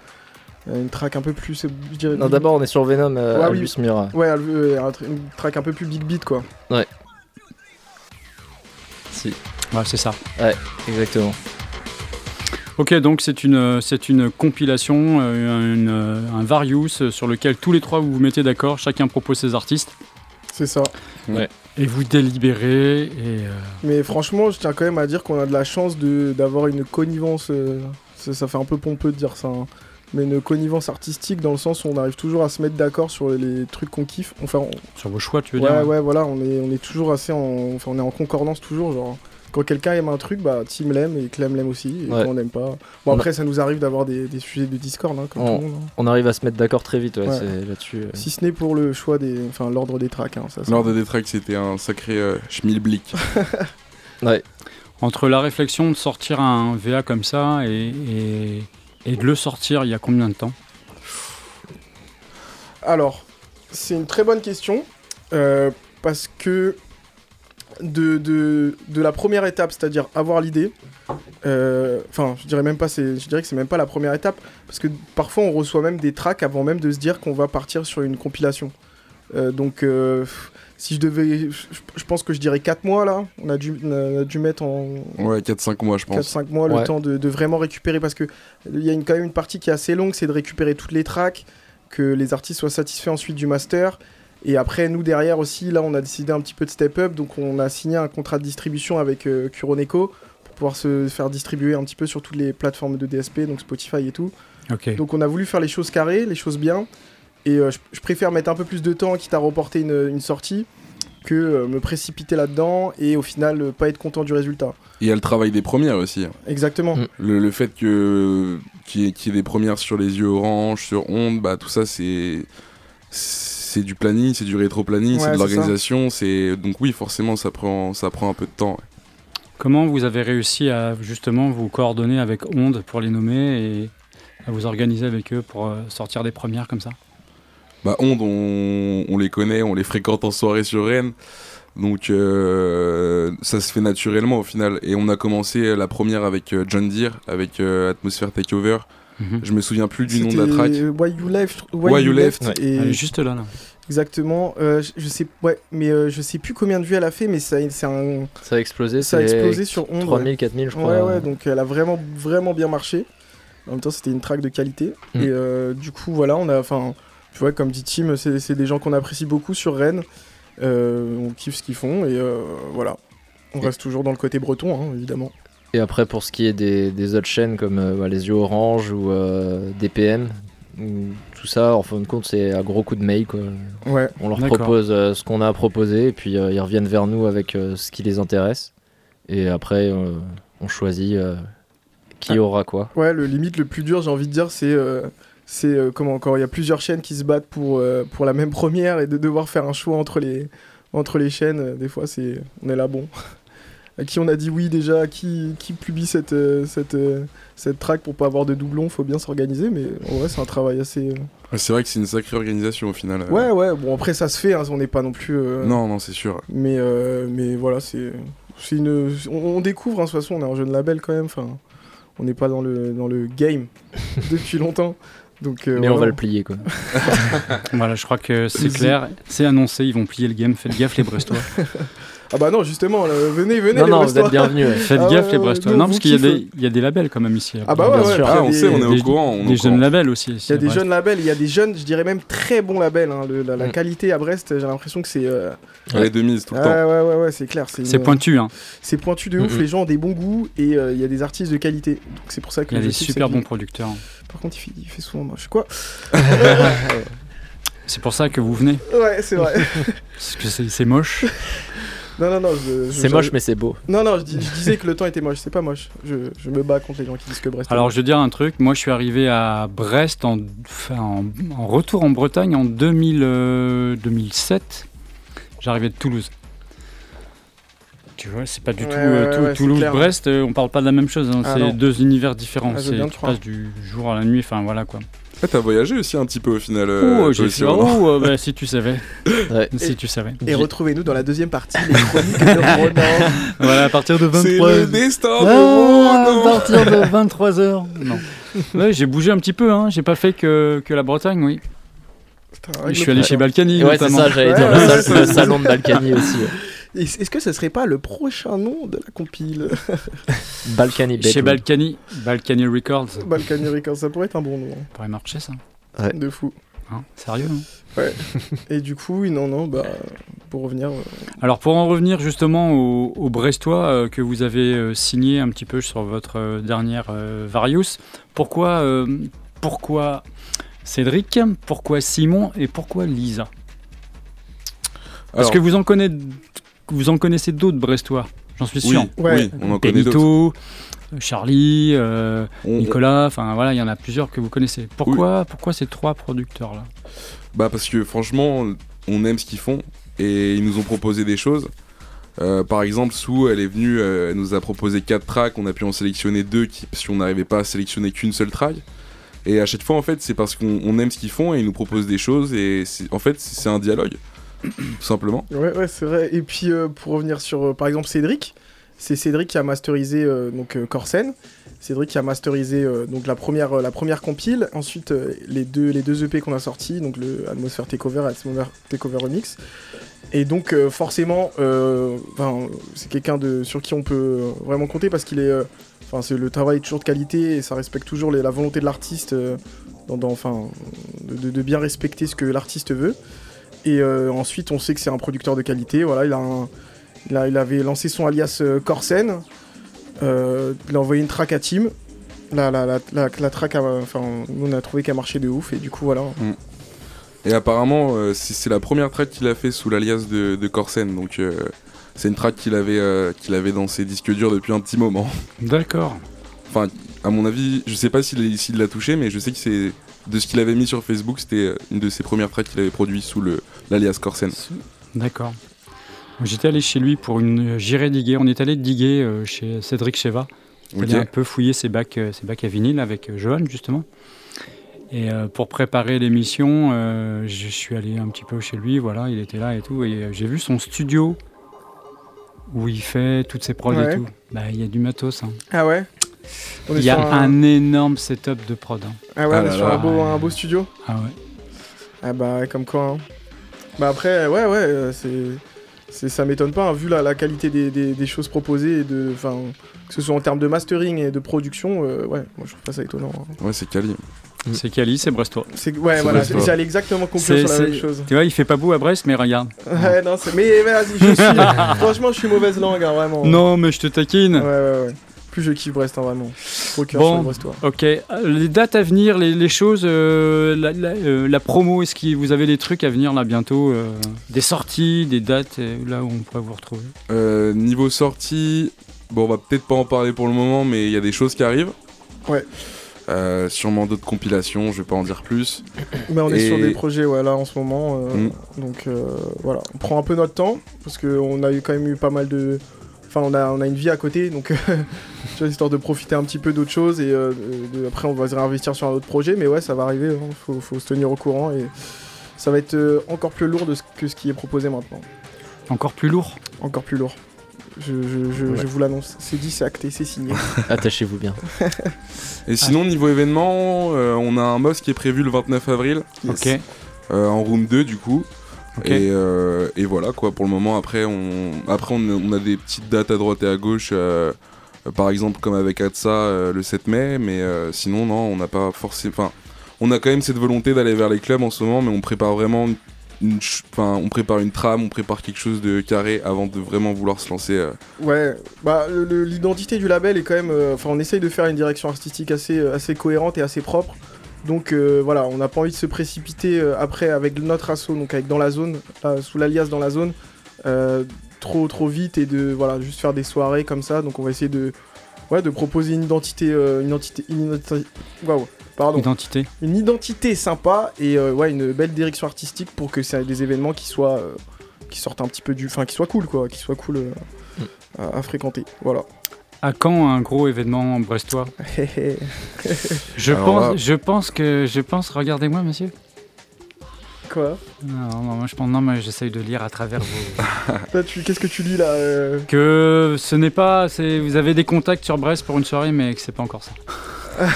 une track un peu plus, euh, je dirais. Non, d'abord, on est sur Venom, euh, Ouais, oui. Mira. Ouais, euh, une track un peu plus big beat quoi. Si, Ouais, c'est ça. exactement. Ok, donc c'est une, c'est une compilation, euh, une, euh, un Various euh, sur lequel tous les trois vous vous mettez d'accord, chacun propose ses artistes C'est ça. et vous délibérez. Et, euh, Mais franchement, je tiens quand même à dire qu'on a de la chance de d'avoir une connivence. euh, ça, ça fait un peu pompeux de dire ça. hein, Mais une connivence artistique dans le sens où on arrive toujours à se mettre d'accord sur les trucs qu'on kiffe. Enfin, on- sur vos choix, tu veux ouais, dire ouais, voilà, on est, on est toujours assez en. Enfin, on est en concordance toujours. Genre, quand quelqu'un aime un truc, bah Tim l'aime et Clem l'aime aussi. Et Ouais. quand on n'aime pas. Bon, a- après, ça nous arrive d'avoir des, des sujets de Discord, hein, comme On- tout le monde. hein. On arrive à se mettre d'accord très vite, ouais, là-dessus. euh. Si ce n'est pour le choix des. Enfin, l'ordre des tracks. Hein, L'ordre des tracks, c'était un sacré euh, schmilblick. Ouais. Entre la réflexion de sortir un VA comme ça et, et, et de le sortir il y a combien de temps Alors, c'est une très bonne question. euh, parce que de, la première étape, c'est-à-dire avoir l'idée, euh, enfin, je dirais même pas, je dirais que c'est même pas la première étape, parce que parfois on reçoit même des tracks avant même de se dire qu'on va partir sur une compilation. Euh, donc, si je devais, je, pense que je dirais 4 mois là. On a dû, on a dû mettre en, Ouais, 4-5 mois, je pense. 4-5 mois, Ouais. le temps de, de vraiment récupérer parce que il y a une, quand même une partie qui est assez longue, c'est de récupérer toutes les tracks, que les artistes soient satisfaits ensuite du master. Et après, nous derrière aussi, là, on a décidé un petit peu de step up, donc on a signé un contrat de distribution avec euh, Kuroneko pour pouvoir se faire distribuer un petit peu sur toutes les plateformes de DSP, donc Spotify et tout. Ok. Donc on a voulu faire les choses carrées, les choses bien. Et euh, je, je préfère mettre un peu plus de temps, quitte à reporter une, une sortie, que euh, me précipiter là-dedans et au final euh, pas être content du résultat. Et il y a le travail des premières aussi. Exactement. Mm. Le, le fait que qu'il y, ait- qu'il y ait des premières sur les yeux orange, sur onde, bah tout ça c'est c'est du planning, c'est du rétro-planning, Ouais, c'est de l'organisation, c'est donc oui forcément ça prend ça prend un peu de temps. ouais. Comment vous avez réussi à justement vous coordonner avec Onde pour les nommer et à vous organiser avec eux pour euh, sortir des premières comme ça? Bah onde on, on les connaît, on les fréquente en soirée sur Rennes. Donc euh, ça se fait naturellement au final et on a commencé la première avec euh, John Deere avec euh, Atmosphere Takeover. Mhm. Je me souviens plus du nom de la track. Why You Left. Why You Left. Ouais. Et Elle est juste là, là. exactement. euh, je, je sais, ouais, mais euh, je sais plus combien de vues elle a fait, mais ça, c'est un, Ça a explosé, ça a explosé sur Onde. 3000, 4000, je Ouais, crois. ouais, donc elle a vraiment, vraiment bien marché. En même temps, c'était une track de qualité. Mm. Et euh, du coup, voilà, on a, enfin, tu vois, comme dit Tim, c'est c'est des gens qu'on apprécie beaucoup sur Rennes. Euh, on kiffe ce qu'ils font et euh, voilà. On Et- reste toujours dans le côté breton, hein, évidemment. Et après, pour ce qui est des, des autres chaînes comme euh, ouais, Les Yeux Orange ou euh, DPM, ou tout ça, en fin de compte, c'est un gros coup de mail. Quoi. Ouais. On leur D'accord. propose euh, ce qu'on a à proposer et puis euh, ils reviennent vers nous avec euh, ce qui les intéresse. Et après, euh, on choisit euh, qui Ah. aura quoi. Ouais, le limite le plus dur, j'ai envie de dire, c'est euh, c'est euh, comment quand il y a plusieurs chaînes qui se battent pour euh, pour la même première et de devoir faire un choix entre les entre les chaînes. euh, des fois, c'est on est là bon. à qui on a dit oui déjà, à qui qui publie cette cette cette track pour pas avoir de doublons, faut bien s'organiser. Mais en vrai, c'est un travail assez. C'est vrai que c'est une sacrée organisation au final. Ouais, ouais. Bon après, ça se fait. hein, on n'est pas non plus. euh, Non, non, c'est sûr. Mais mais voilà, c'est c'est une on, on découvre. hein, de toute façon, on est un jeune label quand même. Enfin, on n'est pas dans le dans le game depuis longtemps. Donc, euh, Mais on va le plier quoi. Voilà, je crois que c'est clair. C'est annoncé, ils vont plier le game. Faites gaffe, les Brestois. Ah bah non, justement, là, venez, venez non, les non, vous Brestois. êtes bienvenus. ouais. Faites Ah gaffe, ouais, les Brestois. Non, on parce vous qu'il y, a kiffe. des- il y a des labels quand même ici. Ah bah ouais, Ah, on des- sait, on est des- au courant. on est Des au jeunes courant. labels aussi. ici Il y a des jeunes labels, il y a des jeunes, je dirais même très bons labels. hein. Le- la, la Mm. qualité à Brest, j'ai l'impression que c'est. euh, Elle est de mise tout le ah, temps. ouais, ouais, ouais, c'est clair. C'est une- pointu, hein. C'est pointu de ouf. Les gens ont des bons goûts et euh, il y a des artistes de qualité. Donc c'est pour ça que Il y a des super bons producteurs. Par contre, il fait, il fait souvent moche. Quoi C'est pour ça que vous venez. Ouais, c'est vrai. Parce que c'est moche. non, non, non. je- je- C'est moche, mais c'est beau. Non, non, je, dis- je disais que le temps était moche. C'est pas moche. Je, je me bats contre les gens qui disent que Brest. est Alors, moche. je vais dire un truc. Moi, je suis arrivé à Brest en, enfin, en, en retour en Bretagne en 2000, euh, 2007. J'arrivais de Toulouse. Tu vois, c'est pas du Ouais, tout euh, ouais, Tou- ouais, c'est Toulouse-Brest. euh, on parle pas de la même chose. hein, Ah, c'est deux univers différents. Ah, c'est tu passes du jour à la nuit. Enfin, voilà quoi. Ah, t'as voyagé aussi un petit peu au final. euh, oh, j'ai aussi, fait. Ronan. Oh, euh, bah, si tu savais. Ouais. si tu savais. Et retrouvez-nous dans la deuxième partie, les chroniques de Ronan. Voilà, à partir de C'est 23 le destin de Ah, à partir de 23h. Non. Ouais, j'ai bougé un petit peu, hein. j'ai pas fait que, que la Bretagne, oui. Putain, Je suis allé chez. Balkany Ouais, c'est ça, j'allais Ouais, dire le, sal- c'est le salon de Balkany aussi. Ouais. Est- Est-ce que ce serait pas le prochain nom de la compile Balkany Chez. Balkany, Balkany Records. Ça Balkany Records, ça pourrait être un bon nom. hein. pourrait marcher ça. De fou. Hein, Sérieux hein Et du coup, oui, non, non, bah, pour revenir. euh, Alors pour en revenir justement au, au Brestois euh, que vous avez euh, signé un petit peu sur votre euh, dernière euh, Varius, pourquoi, euh, pourquoi Cédric, pourquoi Simon et pourquoi Lisa? Parce Alors, que vous en, connaissez, vous en connaissez d'autres Brestois j'en suis Oui, sûr. Ouais. oui, on en connaît d'autres. Benito, Charlie, euh, On- Nicolas, enfin voilà, il y en a plusieurs que vous connaissez. Pourquoi, pourquoi ces trois producteurs-là? Bah parce que franchement, on aime ce qu'ils font et ils nous ont proposé des choses. Euh, par exemple, Sue, elle est venue, euh, elle nous a proposé quatre tracks, on a pu en sélectionner deux qui, parce qu'on n'arrivait pas à sélectionner qu'une seule track. Et à chaque fois, en fait, c'est parce qu'on on aime ce qu'ils font et ils nous proposent des choses et en fait, c'est un dialogue, simplement. Ouais, ouais, c'est vrai. Et puis, euh, pour revenir sur, euh, par exemple, Cédric, c'est Cédric qui a masterisé euh, donc Corsen. Cédric qui a masterisé donc la première, compile. Ensuite, les, deux, les EP qu'on a sortis, donc le Atmosphere Takeover et Atmosphere Takeover Remix. Et donc, forcément, c'est quelqu'un sur qui on peut vraiment compter parce qu'il est. c'est le travail est toujours de qualité et ça respecte toujours la volonté de l'artiste, enfin, de bien respecter ce que l'artiste veut. Et euh, ensuite, on sait que c'est un producteur de qualité. Voilà, il, a un- il, a- il avait lancé son alias euh, Corsen. Euh, il a envoyé une track à Team. La, la, la, la, la track, a- enfin, nous on a trouvé qu'elle marchait de ouf. Et du coup, voilà. Et apparemment, euh, c'est la première track qu'il a fait sous l'alias de, de Corsen, donc euh, c'est une track qu'il avait, euh, qu'il avait dans ses disques durs depuis un petit moment. D'accord. Enfin, à mon avis, je sais pas s'il s'il l'a touché, mais je sais que c'est de ce qu'il avait mis sur Facebook, c'était euh, une de ses premières tracks qu'il avait produit sous le l'alias Corsen. D'accord. J'étais allé chez lui pour une j'irai diguer. On est allé diguer euh, chez Cédric Cheva. On Ok. est un peu fouiller ses bacs, euh, ses bacs à vinyle avec euh, Johan justement. Et euh, pour préparer l'émission, euh, je suis allé un petit peu chez lui. Voilà, il était là et tout. Et euh, j'ai vu son studio où il fait toutes ses prods Ouais. et tout. Bah, il y a du matos. hein. Ah ouais? Il y a un... énorme setup de prod. hein. Ah ouais, Ah on est là sur là. un beau, un beau studio. Ah ouais. Ah bah, comme quoi. hein. Bah après, ouais, ouais, euh, c'est. c'est- Ça m'étonne pas, hein, vu la, la qualité des, des- des choses proposées, et de, enfin, que ce soit en termes de mastering et de production, euh, ouais, moi je trouve pas ça étonnant. hein. Ouais, c'est Cali. C'est Cali, c'est Brestois. C'est, ouais, C'est voilà, j'allais exactement conclure C'est- sur la même chose. Tu vois, il fait pas beau à Brest, mais regarde. Ouais, non, c'est... Mais vas-y, je suis. Franchement, je suis mauvaise langue, hein, vraiment. Non, mais je te taquine. Ouais, ouais, ouais. Plus je kiffe Brest, hein, vraiment. Cœur Bon. Ok, Euh, les dates à venir, les, les choses, euh, la, la- euh, la promo, est-ce que vous avez des trucs à venir là bientôt euh, Des sorties, des dates, euh, là où on pourrait vous retrouver? Euh, niveau sortie, bon, on va peut-être pas en parler pour le moment, mais il y a des choses qui arrivent. Ouais. Euh, sûrement d'autres compilations, je vais pas en dire plus. Mais on est sur des projets ouais, là en ce moment. euh, Mm. Donc euh, voilà, on prend un peu notre temps parce qu'on a eu quand même eu pas mal de. Enfin, on a, on a une vie à côté, donc tu vois, histoire de profiter un petit peu d'autres choses et euh, de- après on va se réinvestir sur un autre projet. Mais ouais, ça va arriver, il faut, faut se tenir au courant et ça va être euh, encore plus lourd de ce- que ce qui est proposé maintenant. Encore plus lourd? Encore plus lourd. Je, je- je- Ouais. je vous l'annonce, c'est dit, c'est acté, c'est signé. Attachez-vous bien. Et sinon, niveau événement, euh, on a un MOS qui est prévu le 29 avril, Ok, euh, en room 2 du coup. Et, euh, et voilà quoi, pour le moment, après on, après, on, on a des petites dates à droite et à gauche, euh, par exemple comme avec Atsa euh, le 7 mai, mais sinon, non, on n'a pas forcément. Enfin, on a quand même cette volonté d'aller vers les clubs en ce moment, mais on prépare vraiment une. on prépare une trame, on prépare quelque chose de carré avant de vraiment vouloir se lancer. Ouais, bah l'identité du label est quand même. Enfin, on essaye de faire une direction artistique assez, assez cohérente et assez propre. Donc euh, voilà, on n'a pas envie de se précipiter euh, après avec notre assaut, donc avec dans la zone, là, sous l'alias dans la zone, euh, trop trop vite et de voilà juste faire des soirées comme ça. Donc on va essayer de ouais de proposer une identité, euh, une identité, une identité- waouh, pardon, Identité. une identité sympa et ouais une belle direction artistique pour que c'est des événements qui soient euh, qui sortent un petit peu du enfin qui soient cool quoi qui soient cool à, à fréquenter voilà À quand un gros événement brestois je Alors pense, là- je pense que, je pense, regardez-moi monsieur. quoi? Non, non, moi je pense, non, mais j'essaye de lire à travers vos. Qu'est-ce que tu lis là euh? Que ce n'est pas, vous avez des contacts sur Brest pour une soirée, mais que c'est pas encore ça.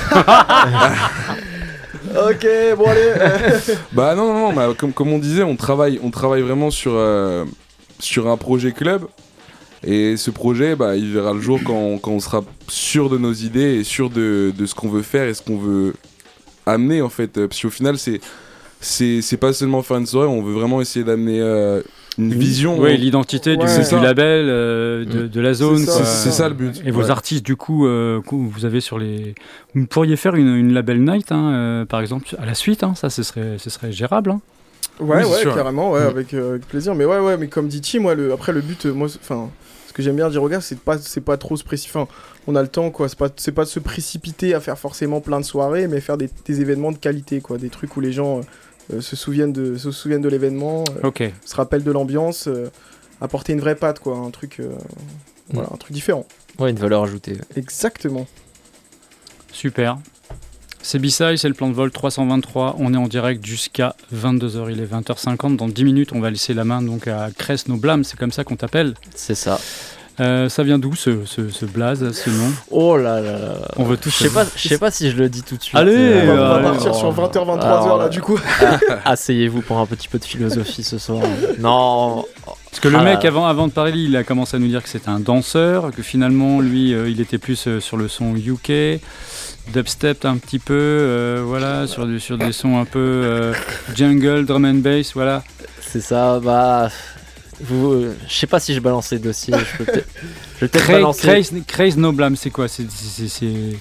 Ok bon allez Bah non, non, non, bah, comme, comme on disait, on travaille, on travaille vraiment sur, euh, sur un projet club. Et ce projet, bah, il verra le jour quand, quand on sera sûr de nos idées et sûr de, de ce qu'on veut faire et ce qu'on veut amener en fait. Parce qu'au final, c'est, c'est, c'est pas seulement faire une soirée, on veut vraiment essayer d'amener euh, une vision. Oui, l'identité du, Ouais. du label, euh, de, de la zone. C'est ça, le but. Et vos Ouais. artistes, du coup, euh, vous avez sur les. Vous pourriez faire une, une label night, hein, euh, par exemple, à la suite, hein, ça, ce serait, ce serait gérable. hein. ouais Oui, ouais sûr. carrément ouais Mm. avec, euh, avec plaisir mais ouais ouais mais comme dit Tim moi le après le but euh, moi enfin Ce que j'aime bien dire aux gars, c'est pas, c'est pas trop se précipiter. Enfin, on a le temps, quoi. C'est pas, c'est pas de se précipiter à faire forcément plein de soirées, mais faire des, des événements de qualité, quoi. Des trucs où les gens euh, se souviennent de, se souviennent de l'événement, euh, Ok. se rappellent de l'ambiance, euh, apporter une vraie patte, quoi. Un truc, euh, voilà, un truc différent. Ouais, une valeur ajoutée. Exactement. Super. C'est B-Side, c'est le plan de vol 323. On est en direct jusqu'à 22h. Il est 20h50. Dans 10 minutes, on va laisser la main donc à Cress Noblam. C'est comme ça qu'on t'appelle. C'est ça. Euh, ça vient d'où ce, ce, ce blaze, ce nom? Oh là là là. On veut tous Je sais pas, je sais pas si je le dis tout de suite. Allez, Euh, On va, on va allez, partir sur 20h, 23h Alors, là, du coup. Asseyez-vous pour un petit peu de philosophie ce soir. Non. Parce que le Ah. mec, avant, avant de parler, il a commencé à nous dire que c'était un danseur, que finalement, lui, euh, il était plus euh, sur le son UK, dubstep un petit peu, euh, voilà, sur, du- sur des sons un peu euh, jungle, drum and bass, voilà. C'est ça, bah. Vous, euh, je sais pas si je balance les dossiers. Je peux peut-être balancer. Craze, Craze No Blam, c'est quoi? C'est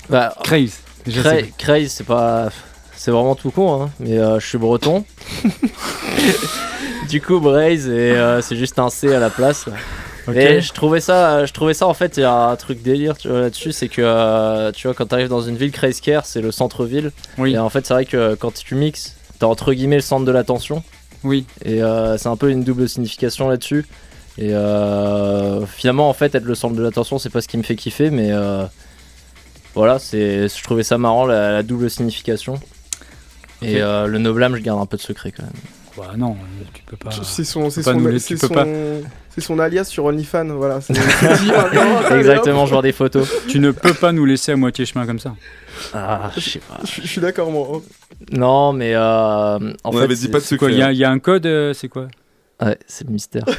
Bah, Craze. Déjà, Cra- c'est- Craze, c'est pas. C'est vraiment tout con, hein. Mais euh, je suis breton. du coup, Braze, et c'est juste un C à la place. Ok. Et je trouvais ça, je trouvais ça en fait, il y a un truc délire là-dessus, c'est que euh, tu vois, quand tu arrives dans une ville, Craze Care, c'est le centre-ville. Oui, Et en fait, c'est vrai que quand tu mixes, t'as entre guillemets le centre de l'attention. oui. Et euh, c'est un peu une double signification là-dessus. Et euh, finalement, en fait, être le centre de l'attention, c'est pas ce qui me fait kiffer, mais euh, voilà, c'est, je trouvais ça marrant la, la double signification. Et euh, le noblame, je garde un peu de secret quand même. Bah non, tu peux pas. C'est son, c'est son, tu peux son, pas. C'est son alias sur OnlyFans, voilà. c'est-. Allez, Exactement, je vois des photos. Tu ne peux pas nous laisser à moitié chemin comme ça. Ah, je sais pas. Je suis d'accord, moi. hein. Non, mais euh, en On fait, avait dit c'est- pas de C'est quoi Il secret. y, a- hein. il y a un code, euh, c'est quoi? Ouais, c'est le mystère.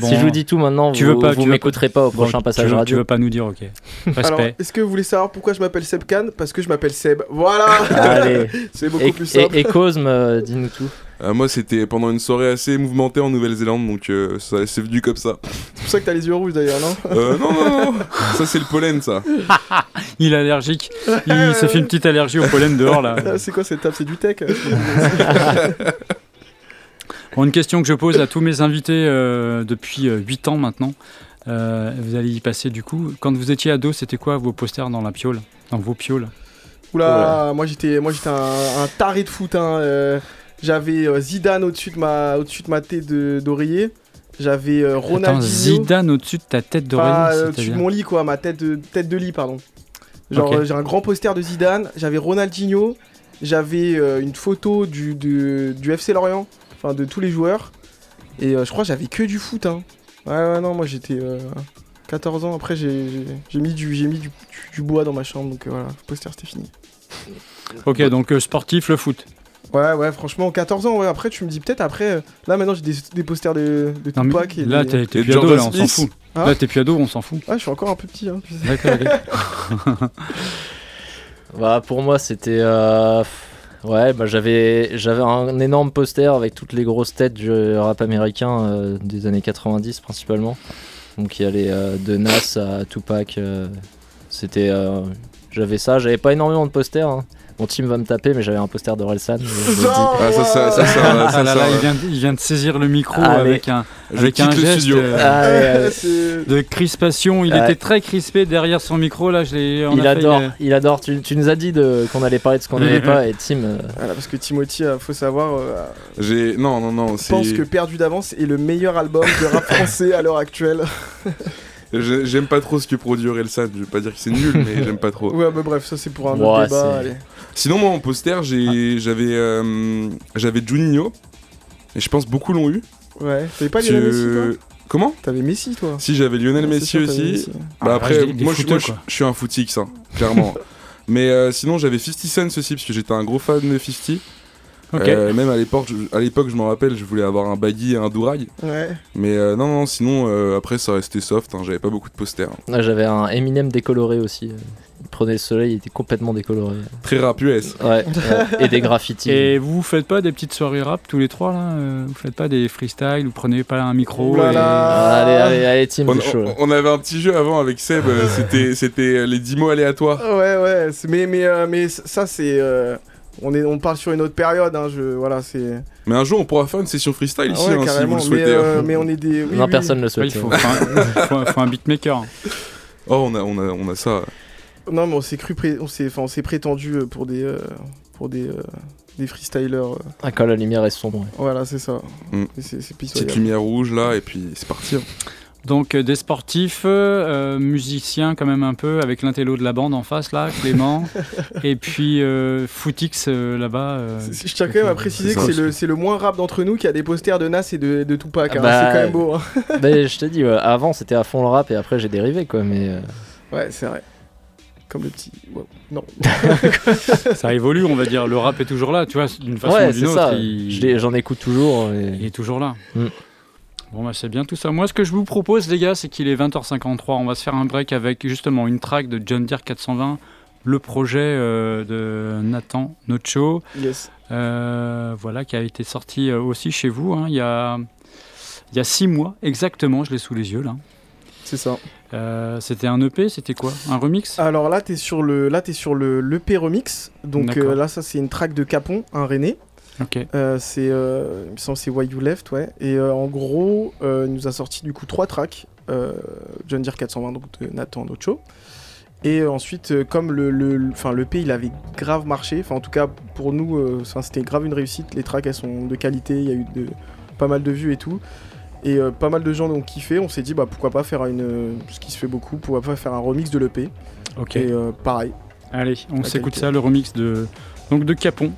Bon, si je vous dis tout maintenant, tu vous, veux pas- vous tu veux m'écouterez pas au bon, prochain tu passage veux- Tu radio. veux pas nous dire, ok. Respect. Alors, est-ce que vous voulez savoir pourquoi je m'appelle Seb Khan Parce que je m'appelle Seb. Voilà Allez, C'est beaucoup et, plus simple. et Cosme, euh, dis-nous tout. Euh, moi, c'était pendant une soirée assez mouvementée en Nouvelle-Zélande, donc euh, ça c'est venu comme ça. C'est pour ça que t'as les yeux rouges d'ailleurs, non Euh, non, non, non, ça c'est le pollen, ça. Il est allergique. Il s'est fait une petite allergie au pollen dehors là. Ah, C'est quoi cette table? C'est du tech Bon, une question que je pose à tous mes invités euh, depuis 8 ans maintenant. Euh, vous allez y passer du coup. Quand vous étiez ado, c'était quoi vos posters dans la piole Dans vos pioles? Oula, moi j'étais moi j'étais un, un taré de foot. Hein. euh, J'avais euh, Zidane au-dessus de ma au-dessus de ma tête de- d'oreiller. J'avais euh, Attends, Ronaldinho. Zidane au-dessus de ta tête d'oreiller euh, au-dessus de mon lit quoi, ma tête de tête de lit pardon. Genre euh, j'ai un grand poster de Zidane, j'avais Ronaldinho, j'avais euh, une photo du, du, du FC Lorient, enfin de tous les joueurs. Et euh, je crois que j'avais que du foot hein. Ouais ouais non moi j'étais euh, 14 ans après j'ai j'ai- j'ai mis du j'ai mis du, du- du bois dans ma chambre donc euh, voilà, le poster c'était fini. Ok, donc euh, sportif, le foot. Ouais ouais franchement 14 ans ouais après tu me dis peut-être après euh, là maintenant j'ai des, des posters de, de Non, Tupac et là, des- t'es plus ado, là, on s'en fout. Là, t'es plus ado, on s'en fout. Ouais je suis encore un peu petit hein. tu sais. D'accord. Bah, pour moi, c'était. Ouais, bah, j'avais j'avais un énorme poster avec toutes les grosses têtes du rap américain euh, des années 90 principalement. Donc il y a les euh, de Nas à Tupac. euh, C'était. J'avais ça, j'avais pas énormément de posters. hein. Mon team va me taper, mais j'avais un poster de Relsan. je vous le dis. Ah, ça, ça, ça, ça, Ah là là, il vient, de- il vient de saisir le micro avec un, avec un geste studio. euh, Allez, allez. C'est- de crispation. Il était très crispé derrière son micro. Là, je Il a adore, il adore. Tu, tu nous as dit de- qu'on allait parler de ce qu'on n'aimait pas et Tim. euh, Voilà, parce que Timothy, euh, faut savoir, euh, J'ai. Non, non, non, je pense que Perdu d'avance est le meilleur album de rap français à l'heure actuelle. J'ai- J'aime pas trop ce que produit Orelsan. Je vais pas dire que c'est nul, mais j'aime pas trop. Ouais, bah bref, ça c'est pour un Ouais, autre débat. allez. Sinon, moi en poster, j'ai- j'avais euh, j'avais Juninho. Et je pense beaucoup l'ont eu. Ouais, t'avais pas Lionel Messi toi? Comment? T'avais Messi toi Si j'avais Lionel Ouais, Messi sûr, aussi. Messi. Bah Ah, après, moi, footeux, je suis un footix, hein, clairement. Mais euh, sinon, j'avais 50 Cent aussi, parce que j'étais un gros fan de 50. Euh, même à l'époque, je- à l'époque, je m'en rappelle, je voulais avoir un baggy et un dourail. Ouais. Mais euh, non, non, sinon, euh, après, ça restait soft. hein, j'avais pas beaucoup de posters. ouais, J'avais un Eminem décoloré aussi. Il prenait le soleil, il était complètement décoloré. Très rap US. Ouais, ouais. et des graffitis. Et vous, faites pas des petites soirées rap tous les trois là Vous faites pas des freestyles Vous prenez pas un micro et-. Allez, allez, allez, Tim, On, là. on- on avait un petit jeu avant avec Seb, c'était c'était les 10 mots aléatoires. Ouais, ouais, mais, mais, euh, mais ça c'est. On, est, on parle sur une autre période. Hein, je, voilà, c'est. Mais un jour, on pourra faire une session freestyle ici, Ah ouais, hein, si vous carrément. le mais, souhaitez. euh, hein. mais on est des. oui, non, oui. personne ne le souhaite. il faut, faut un, faut- faut un beatmaker. Oh, on a, on, a, on a ça. Non, mais on s'est cru, pré- on s'est, enfin, on s'est prétendu euh, pour des, euh, pour des, euh, des freestylers. Ah, quand la lumière est sombre. Voilà, c'est ça. Mm. C'est, c'est Petite lumière rouge là, et puis c'est parti. hein. Donc euh, des sportifs, euh, musiciens quand même un peu, avec l'intello de la bande en face là, Clément. et puis euh, Footix euh, là-bas. euh, Je tiens quand même à préciser que c'est le, c'est le moins rap d'entre nous qui a des posters de Nas et de, de Tupac. hein. Bah, c'est quand même beau. hein. Mais je t'ai dit, ouais, avant c'était à fond le rap et après j'ai dérivé quoi. Mais euh, Ouais, c'est vrai. Comme le petit. wow. Non. ça évolue, on va dire. Le rap est toujours là, tu vois, d'une façon ouais, ou d'une c'est autre. ça. il- J'en écoute toujours. et- Il est toujours là. Mm. Bon, bah, c'est bien tout ça. Moi, ce que je vous propose, les gars, c'est qu'il est 20h53. On va se faire un break avec justement une track de John Deere 420, le projet euh, de Nathan Nocho, Yes. euh, voilà, qui a été sorti euh, aussi chez vous hein, il, y a, il y a six mois exactement. Je l'ai sous les yeux là. C'est ça. Euh, c'était un EP, c'était quoi? Un remix? Alors là, t'es sur le, là, t'es sur le l'EP remix. Donc euh, là, ça, c'est une track de Capon, un René. Euh, c'est, euh, il me semble que c'est Why You Left, ouais. Et euh, en gros, euh, il nous a sorti du coup trois tracks. John Deere 420, donc de Nathan Nocho. Et ensuite, comme le, le, le P, il avait grave marché. Enfin, en tout cas, pour nous, c'était grave une réussite. Les tracks, elles sont de qualité. Il y a eu de, pas mal de vues et tout. Et pas mal de gens ont kiffé. On s'est dit, bah, pourquoi pas faire une, ce qui se fait beaucoup, pourquoi pas faire un remix de l'EP. Ok. Et pareil. Allez, on s'écoute ça, le remix de, donc de Capon.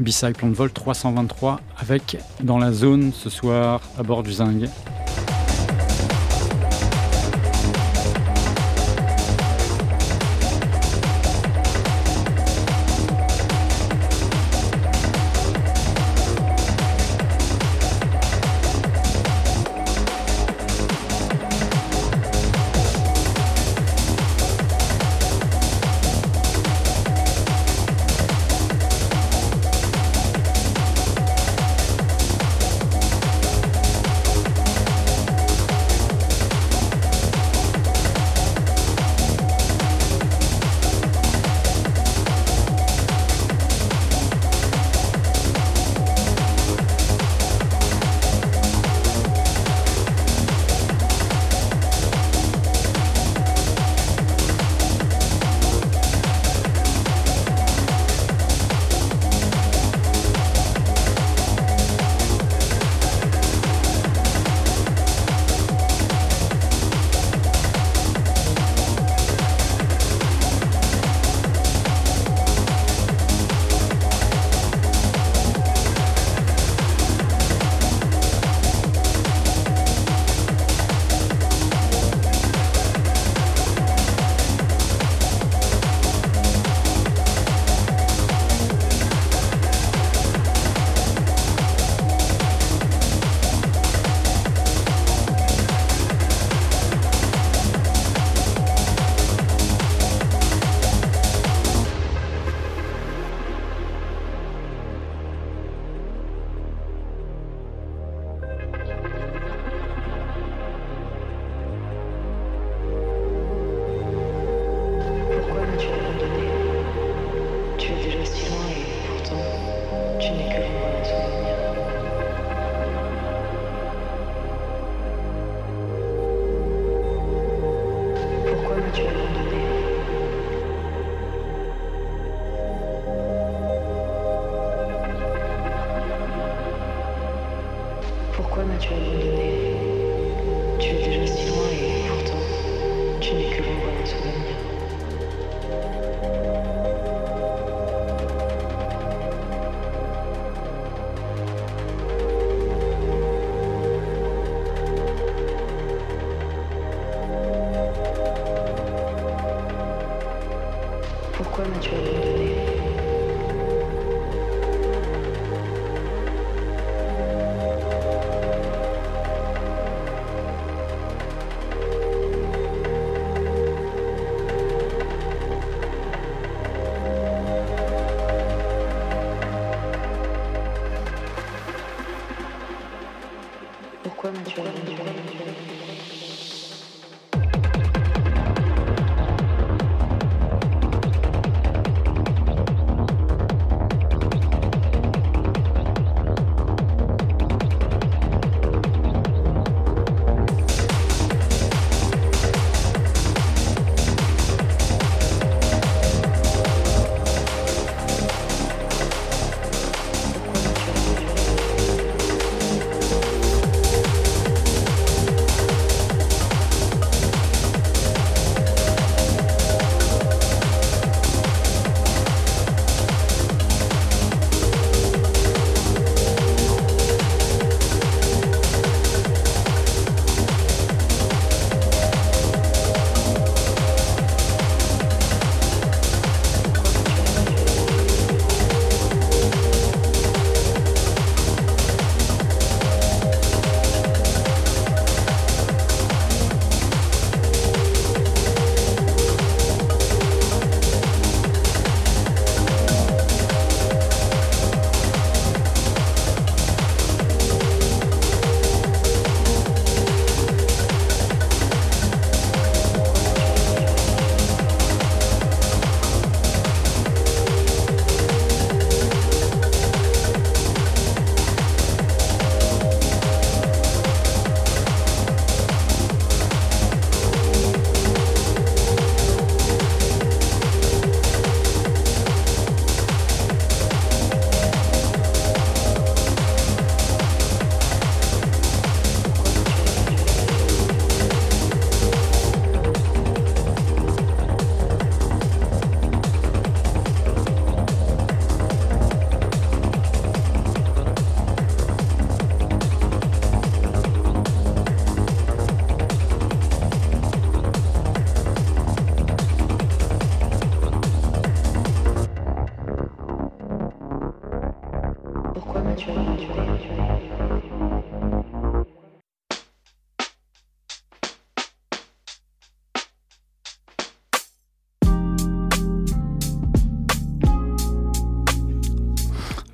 B-side Plan de Vol 323 avec dans la zone ce soir à bord du Zing.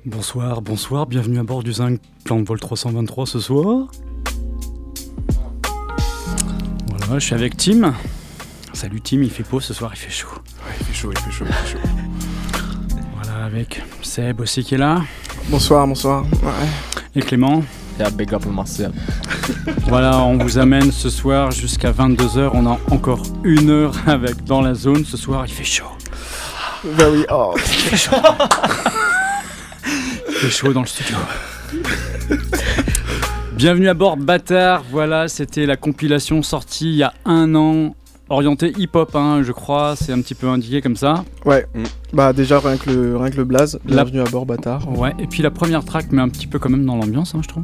Bonsoir, bonsoir, bienvenue à bord du Zinc plan de vol 323 ce soir. Voilà, je suis avec Tim. Salut Tim, il fait beau ce soir, il fait chaud. Ouais, il fait chaud, il fait chaud, il fait chaud. Voilà, avec Seb aussi qui est là. Bonsoir, bonsoir. Ouais. Et Clément. Yeah, big up Marseille. Voilà, on vous amène ce soir jusqu'à 22h. On a encore une heure avec dans la zone. Ce soir, il fait chaud. Bah oui, oh. Il fait chaud dans le studio. Bienvenue à bord, bâtard. Voilà, c'était la compilation sortie il y a un an, orientée hip-hop, hein, je crois. C'est un petit peu indiqué comme ça. Ouais. Mm. Bah déjà rien que le, rien que le blaze. La- Bienvenue à bord, bâtard. Ouais, et puis la première track met un petit peu quand même dans l'ambiance, hein, je trouve.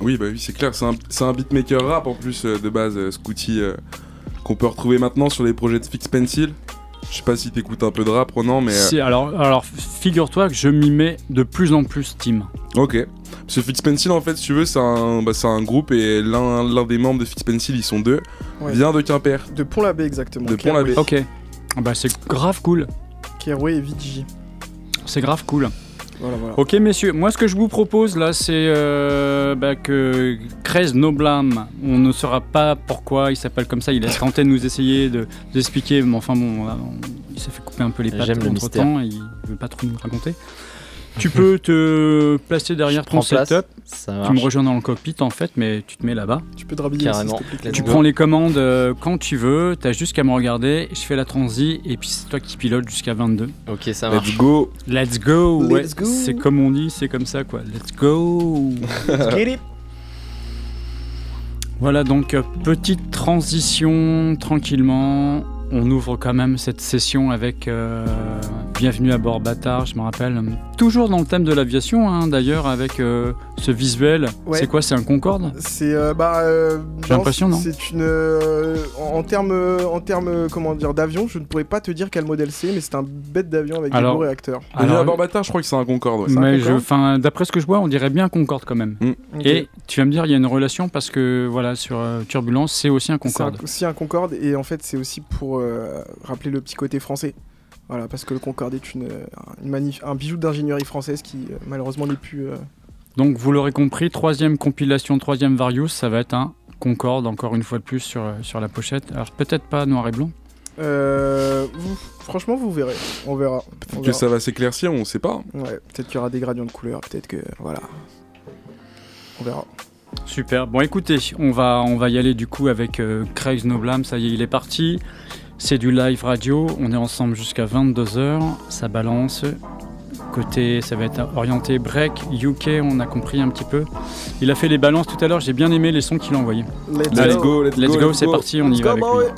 Oui, bah oui, c'est clair. C'est un, c'est un beatmaker rap en plus euh, de base, euh, Scooty, euh, qu'on peut retrouver maintenant sur les projets de Fix Pencil. Je sais pas si t'écoutes un peu de rap, non, mais. euh, Si, alors, alors figure-toi que je m'y mets de plus en plus, Tim. Ok. Parce que Fix Pencil, en fait, si tu veux, c'est un, bah, c'est un groupe et l'un l'un des membres de Fix Pencil, ils sont deux, Ouais. vient de Quimper. De Pont-l'Abbé exactement. De Pont-l'Abbé. Ok. Ah Bah, c'est grave cool. Keroué et VDJ. C'est grave cool. Voilà, voilà. Ok messieurs, moi ce que je vous propose là c'est euh, bah, que Krez Noblam, on ne saura pas pourquoi il s'appelle comme ça, il laisse de nous essayer de d'expliquer, mais enfin bon, on a- on- il s'est fait couper un peu les pattes entre temps, mystère. il veut pas trop nous raconter. Tu peux te placer derrière Je ton setup, Ça tu me rejoins dans le cockpit en fait, mais tu te mets là-bas. Tu peux te rhabiller Carrément. aussi, s'il te plaît, Let's Tu prends les commandes euh, quand tu veux, t'as juste qu'à me regarder, je fais la transi et puis c'est toi qui pilotes jusqu'à 22. Ok, ça marche. Let's go. Let's go, ouais, Let's go. c'est comme on dit, c'est comme ça quoi. Let's go. Get it. Voilà donc euh, petite transition tranquillement. On ouvre quand même cette session avec euh, Bienvenue à bord bâtard, je me rappelle. Toujours dans le thème de l'aviation hein, d'ailleurs avec euh, ce visuel. Ouais. C'est quoi C'est un Concorde C'est euh, bah. euh, J'ai l'impression, non C'est une. euh, en termes, en termes, comment dire, d'avion, je ne pourrais pas te dire quel modèle c'est, mais c'est un bête d'avion avec Alors- des beaux réacteurs. Bienvenue Alors, à bord bâtard, je crois que c'est un Concorde. ouais. mais enfin, d'après ce que je vois, on dirait bien Concorde quand même. Ok. Et tu vas me dire, il y a une relation parce que voilà, sur euh, Turbulence, c'est aussi un C'est Concorde. un- aussi un Concorde et en fait c'est aussi pour euh, rappeler le petit côté français. Voilà, parce que le Concorde est une, euh, une magnif- un bijou d'ingénierie française qui euh, malheureusement n'est plus. euh, Donc vous l'aurez compris, troisième compilation, troisième Various, ça va être un Concorde encore une fois de plus sur, sur la pochette. Alors peut-être pas noir et blanc. euh, vous- franchement, vous verrez. On verra. On Que verra. ça va s'éclaircir, on sait pas. Ouais, peut-être qu'il y aura des gradients de couleurs, peut-être que. Voilà. On verra. Super. Bon, écoutez, on va, on va y aller du coup avec euh, Craig Noblam. Ça y est, il est parti. C'est du live radio. On est ensemble jusqu'à 22h. Ça balance. Côté, ça va être orienté break, UK, on a compris un petit peu. Il a fait les balances tout à l'heure. J'ai bien aimé les sons qu'il a envoyés. Let's, Let's go. go, let's, Let's go, c'est parti, on y va go, avec boy. lui.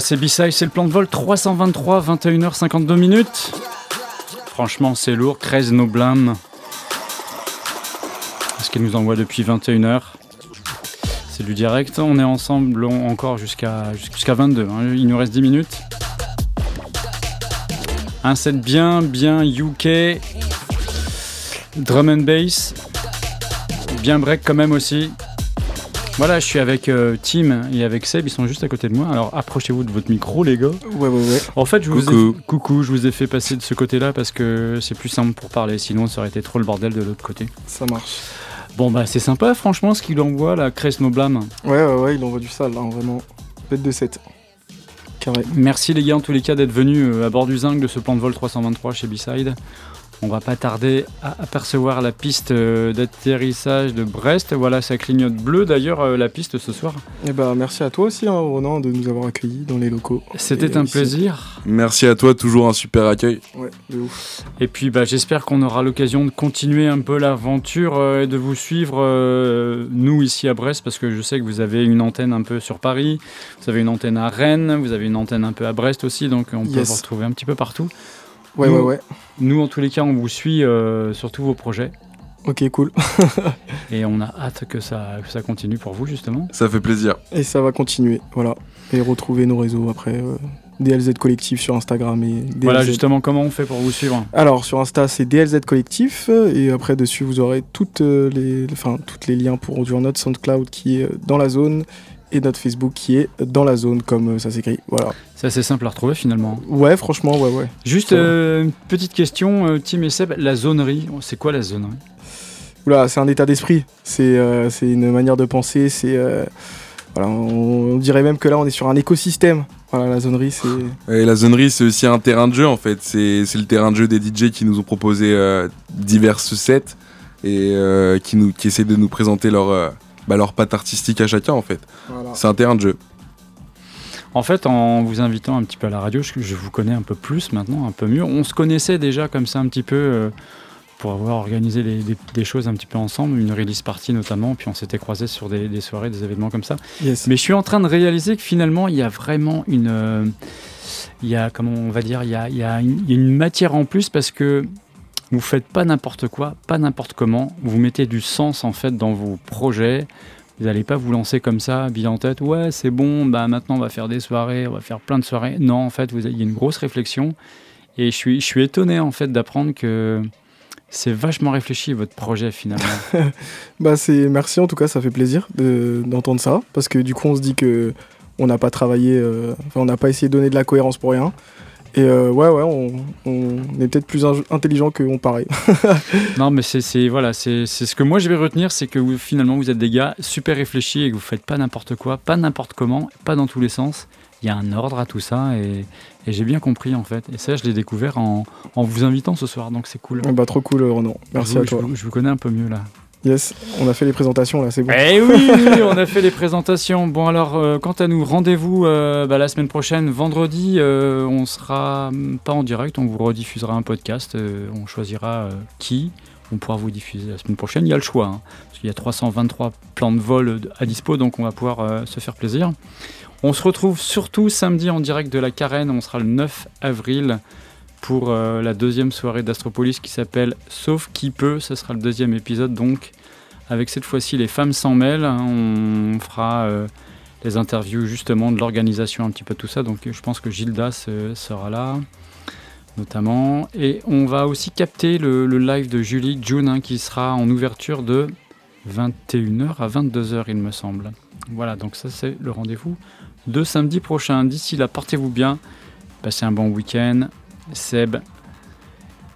C'est B-Side, c'est le plan de vol 323, 21h52 minutes. Franchement, c'est lourd. 13 nos blâmes. Ce nous envoie depuis 21h. C'est du direct. On est ensemble encore jusqu'à jusqu'à 22. hein. Il nous reste 10 minutes. Un set bien, bien UK. Drum and bass. Bien break quand même aussi. Voilà, je suis avec euh, Tim et avec Seb, ils sont juste à côté de moi. Alors approchez-vous de votre micro, les gars. Ouais, ouais, ouais. En fait, je vous Coucou. ai... coucou, je vous ai fait passer de ce côté-là parce que c'est plus simple pour parler. Sinon, ça aurait été trop le bordel de l'autre côté. Ça marche. Bon, bah, c'est sympa, franchement, ce qu'il envoie, la Crest Noblam. Ouais, ouais, ouais, il envoie du sale, hein, vraiment. Bête de 7. Carré. Merci, les gars, en tous les cas, d'être venus euh, à bord du zinc de ce plan de vol 323 chez B-Side. On va pas tarder à apercevoir la piste euh, d'atterrissage de Brest. Voilà, ça clignote bleu d'ailleurs euh, la piste ce soir. Et bah, merci à toi aussi, hein, Ronan, de nous avoir accueillis dans les locaux. C'était un ici. plaisir. Merci à toi, toujours un super accueil. Ouais, de ouf. Et puis bah, j'espère qu'on aura l'occasion de continuer un peu l'aventure euh, et de vous suivre, euh, nous ici à Brest, parce que je sais que vous avez une antenne un peu sur Paris, vous avez une antenne à Rennes, vous avez une antenne un peu à Brest aussi, donc on peut Yes. vous retrouver un petit peu partout. Ouais, Nous- ouais, ouais. Nous, en tous les cas, on vous suit euh, sur tous vos projets Ok, cool. et on a hâte que ça, que ça continue pour vous justement. Ça fait plaisir. Et ça va continuer, voilà. Et retrouver nos réseaux après. euh, DLZ Collectif sur Instagram et DLZ. Voilà justement comment on fait pour vous suivre. Alors sur Insta c'est DLZ Collectif et après dessus vous aurez toutes euh, les, enfin toutes les liens pour rejoindre notre SoundCloud qui est dans la zone et notre Facebook qui est dans la zone comme euh, ça s'écrit. Voilà. C'est assez simple à retrouver finalement. Ouais franchement ouais ouais. Juste euh, une petite question, euh, Tim et Seb, la zonerie, c'est quoi la zonerie? Oula, c'est un état d'esprit, c'est euh, c'est une manière de penser, c'est euh, voilà, on, on dirait même que là on est sur un écosystème. Voilà la zonerie c'est Et la zonerie, c'est aussi un terrain de jeu en fait. C'est c'est le terrain de jeu des DJ qui nous ont proposé euh, diverses sets et euh, qui, nous, qui essaient de nous présenter leur, euh, bah, leur patte artistique à chacun en fait. voilà. C'est un terrain de jeu. En fait, en vous invitant un petit peu à la radio, je, je vous connais un peu plus maintenant, un peu mieux. On se connaissait déjà comme ça un petit peu euh, pour avoir organisé les- des, des choses un petit peu ensemble, une release party notamment, puis on s'était croisés sur des, des soirées, des événements comme ça. Yes. Mais je suis en train de réaliser que finalement, il y a vraiment une... euh, il y a, comment on va dire, il y a, il y a une, il y a une matière en plus parce que vous faites pas n'importe quoi, pas n'importe comment. Vous mettez du sens en fait dans vos projets. Vous n'allez pas vous lancer comme ça, bille en tête. Ouais, c'est bon. Bah maintenant on va faire des soirées, on va faire plein de soirées. Non, en fait, il y a une grosse réflexion. Et je suis, je suis étonné en fait d'apprendre que c'est vachement réfléchi votre projet finalement. Bah c'est merci en tout cas ça fait plaisir de- d'entendre ça parce que du coup on se dit que on n'a pas travaillé, euh, on n'a pas essayé de donner de la cohérence pour rien. Et euh, ouais ouais on, on est peut-être plus in- intelligent qu'on paraît. non, mais c'est voilà, c'est ce que moi je vais retenir, c'est que vous, finalement vous êtes des gars super réfléchis et que vous faites pas n'importe quoi, pas n'importe comment, pas dans tous les sens. Il y a un ordre à tout ça et, et j'ai bien compris en fait. Et ça, je l'ai découvert en, en vous invitant ce soir, donc c'est cool. bah trop cool Renan, merci à toi. Je vous connais un peu mieux là. Yes, on a fait les présentations là, c'est bon. Eh oui, oui, on a fait les présentations. Bon alors, euh, quant à nous, rendez-vous euh, bah, la semaine prochaine, vendredi. euh, on sera hum, pas en direct, on vous rediffusera un podcast. euh, on choisira qui. On pourra vous diffuser la semaine prochaine. Il y a le choix, hein, parce qu'il y a 323 plans de vol à dispo, donc on va pouvoir se faire plaisir. On se retrouve surtout samedi en direct de la Carène. On sera le 9 avril pour euh, la deuxième soirée d'Astropolis qui s'appelle Sauf qui peut. Ce sera le deuxième épisode donc avec cette fois-ci les femmes s'en mêlent. hein. On fera euh, les interviews justement de l'organisation, un petit peu tout ça. Donc je pense que Gildas euh, sera là notamment. Et on va aussi capter le, le live de Julie June hein, qui sera en ouverture de 21h à 22h il me semble. Voilà, donc ça c'est le rendez-vous de samedi prochain. D'ici là, portez-vous bien, passez un bon week-end. Seb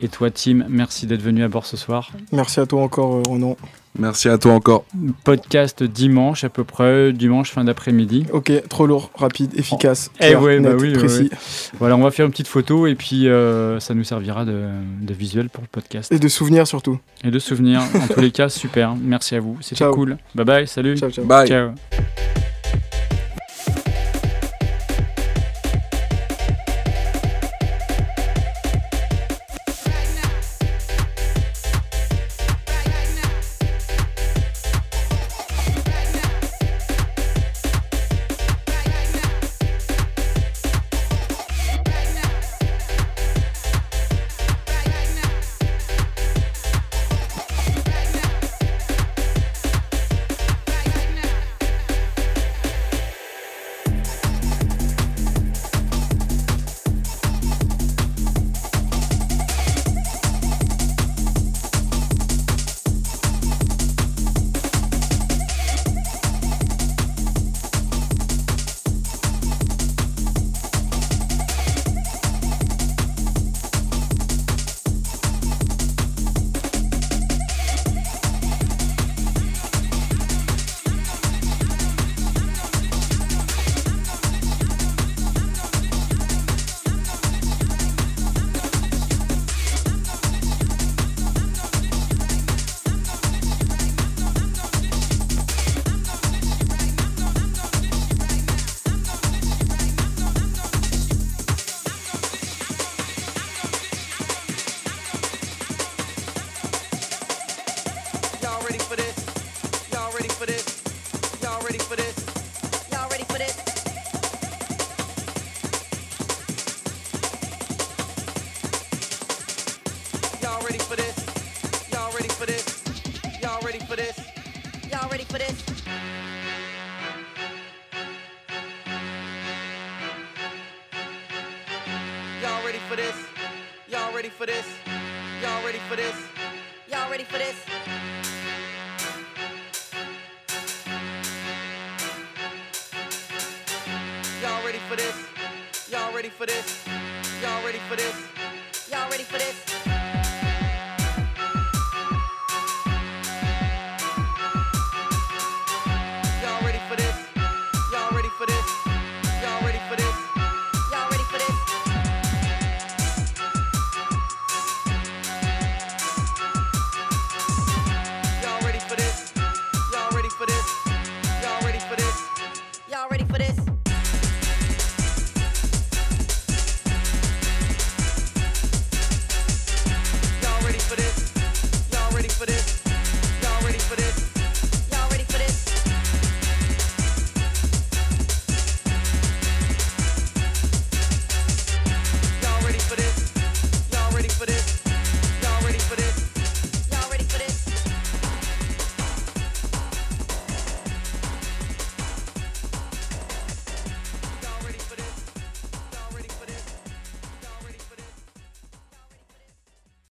et toi Tim, merci d'être venu à bord ce soir. Merci à toi encore euh, Renan. Merci à toi encore. Podcast dimanche à peu près, dimanche fin d'après-midi. Ok, trop lourd, rapide, efficace, Eh clair, ouais, bah oui, précis. ouais. Voilà, on va faire une petite photo et puis euh, ça nous servira de, de visuel pour le podcast. Et de souvenirs surtout. Et de souvenirs, en tous les cas, super. Merci à vous, c'était cool. Bye bye, salut. Ciao, ciao. Bye. Ciao.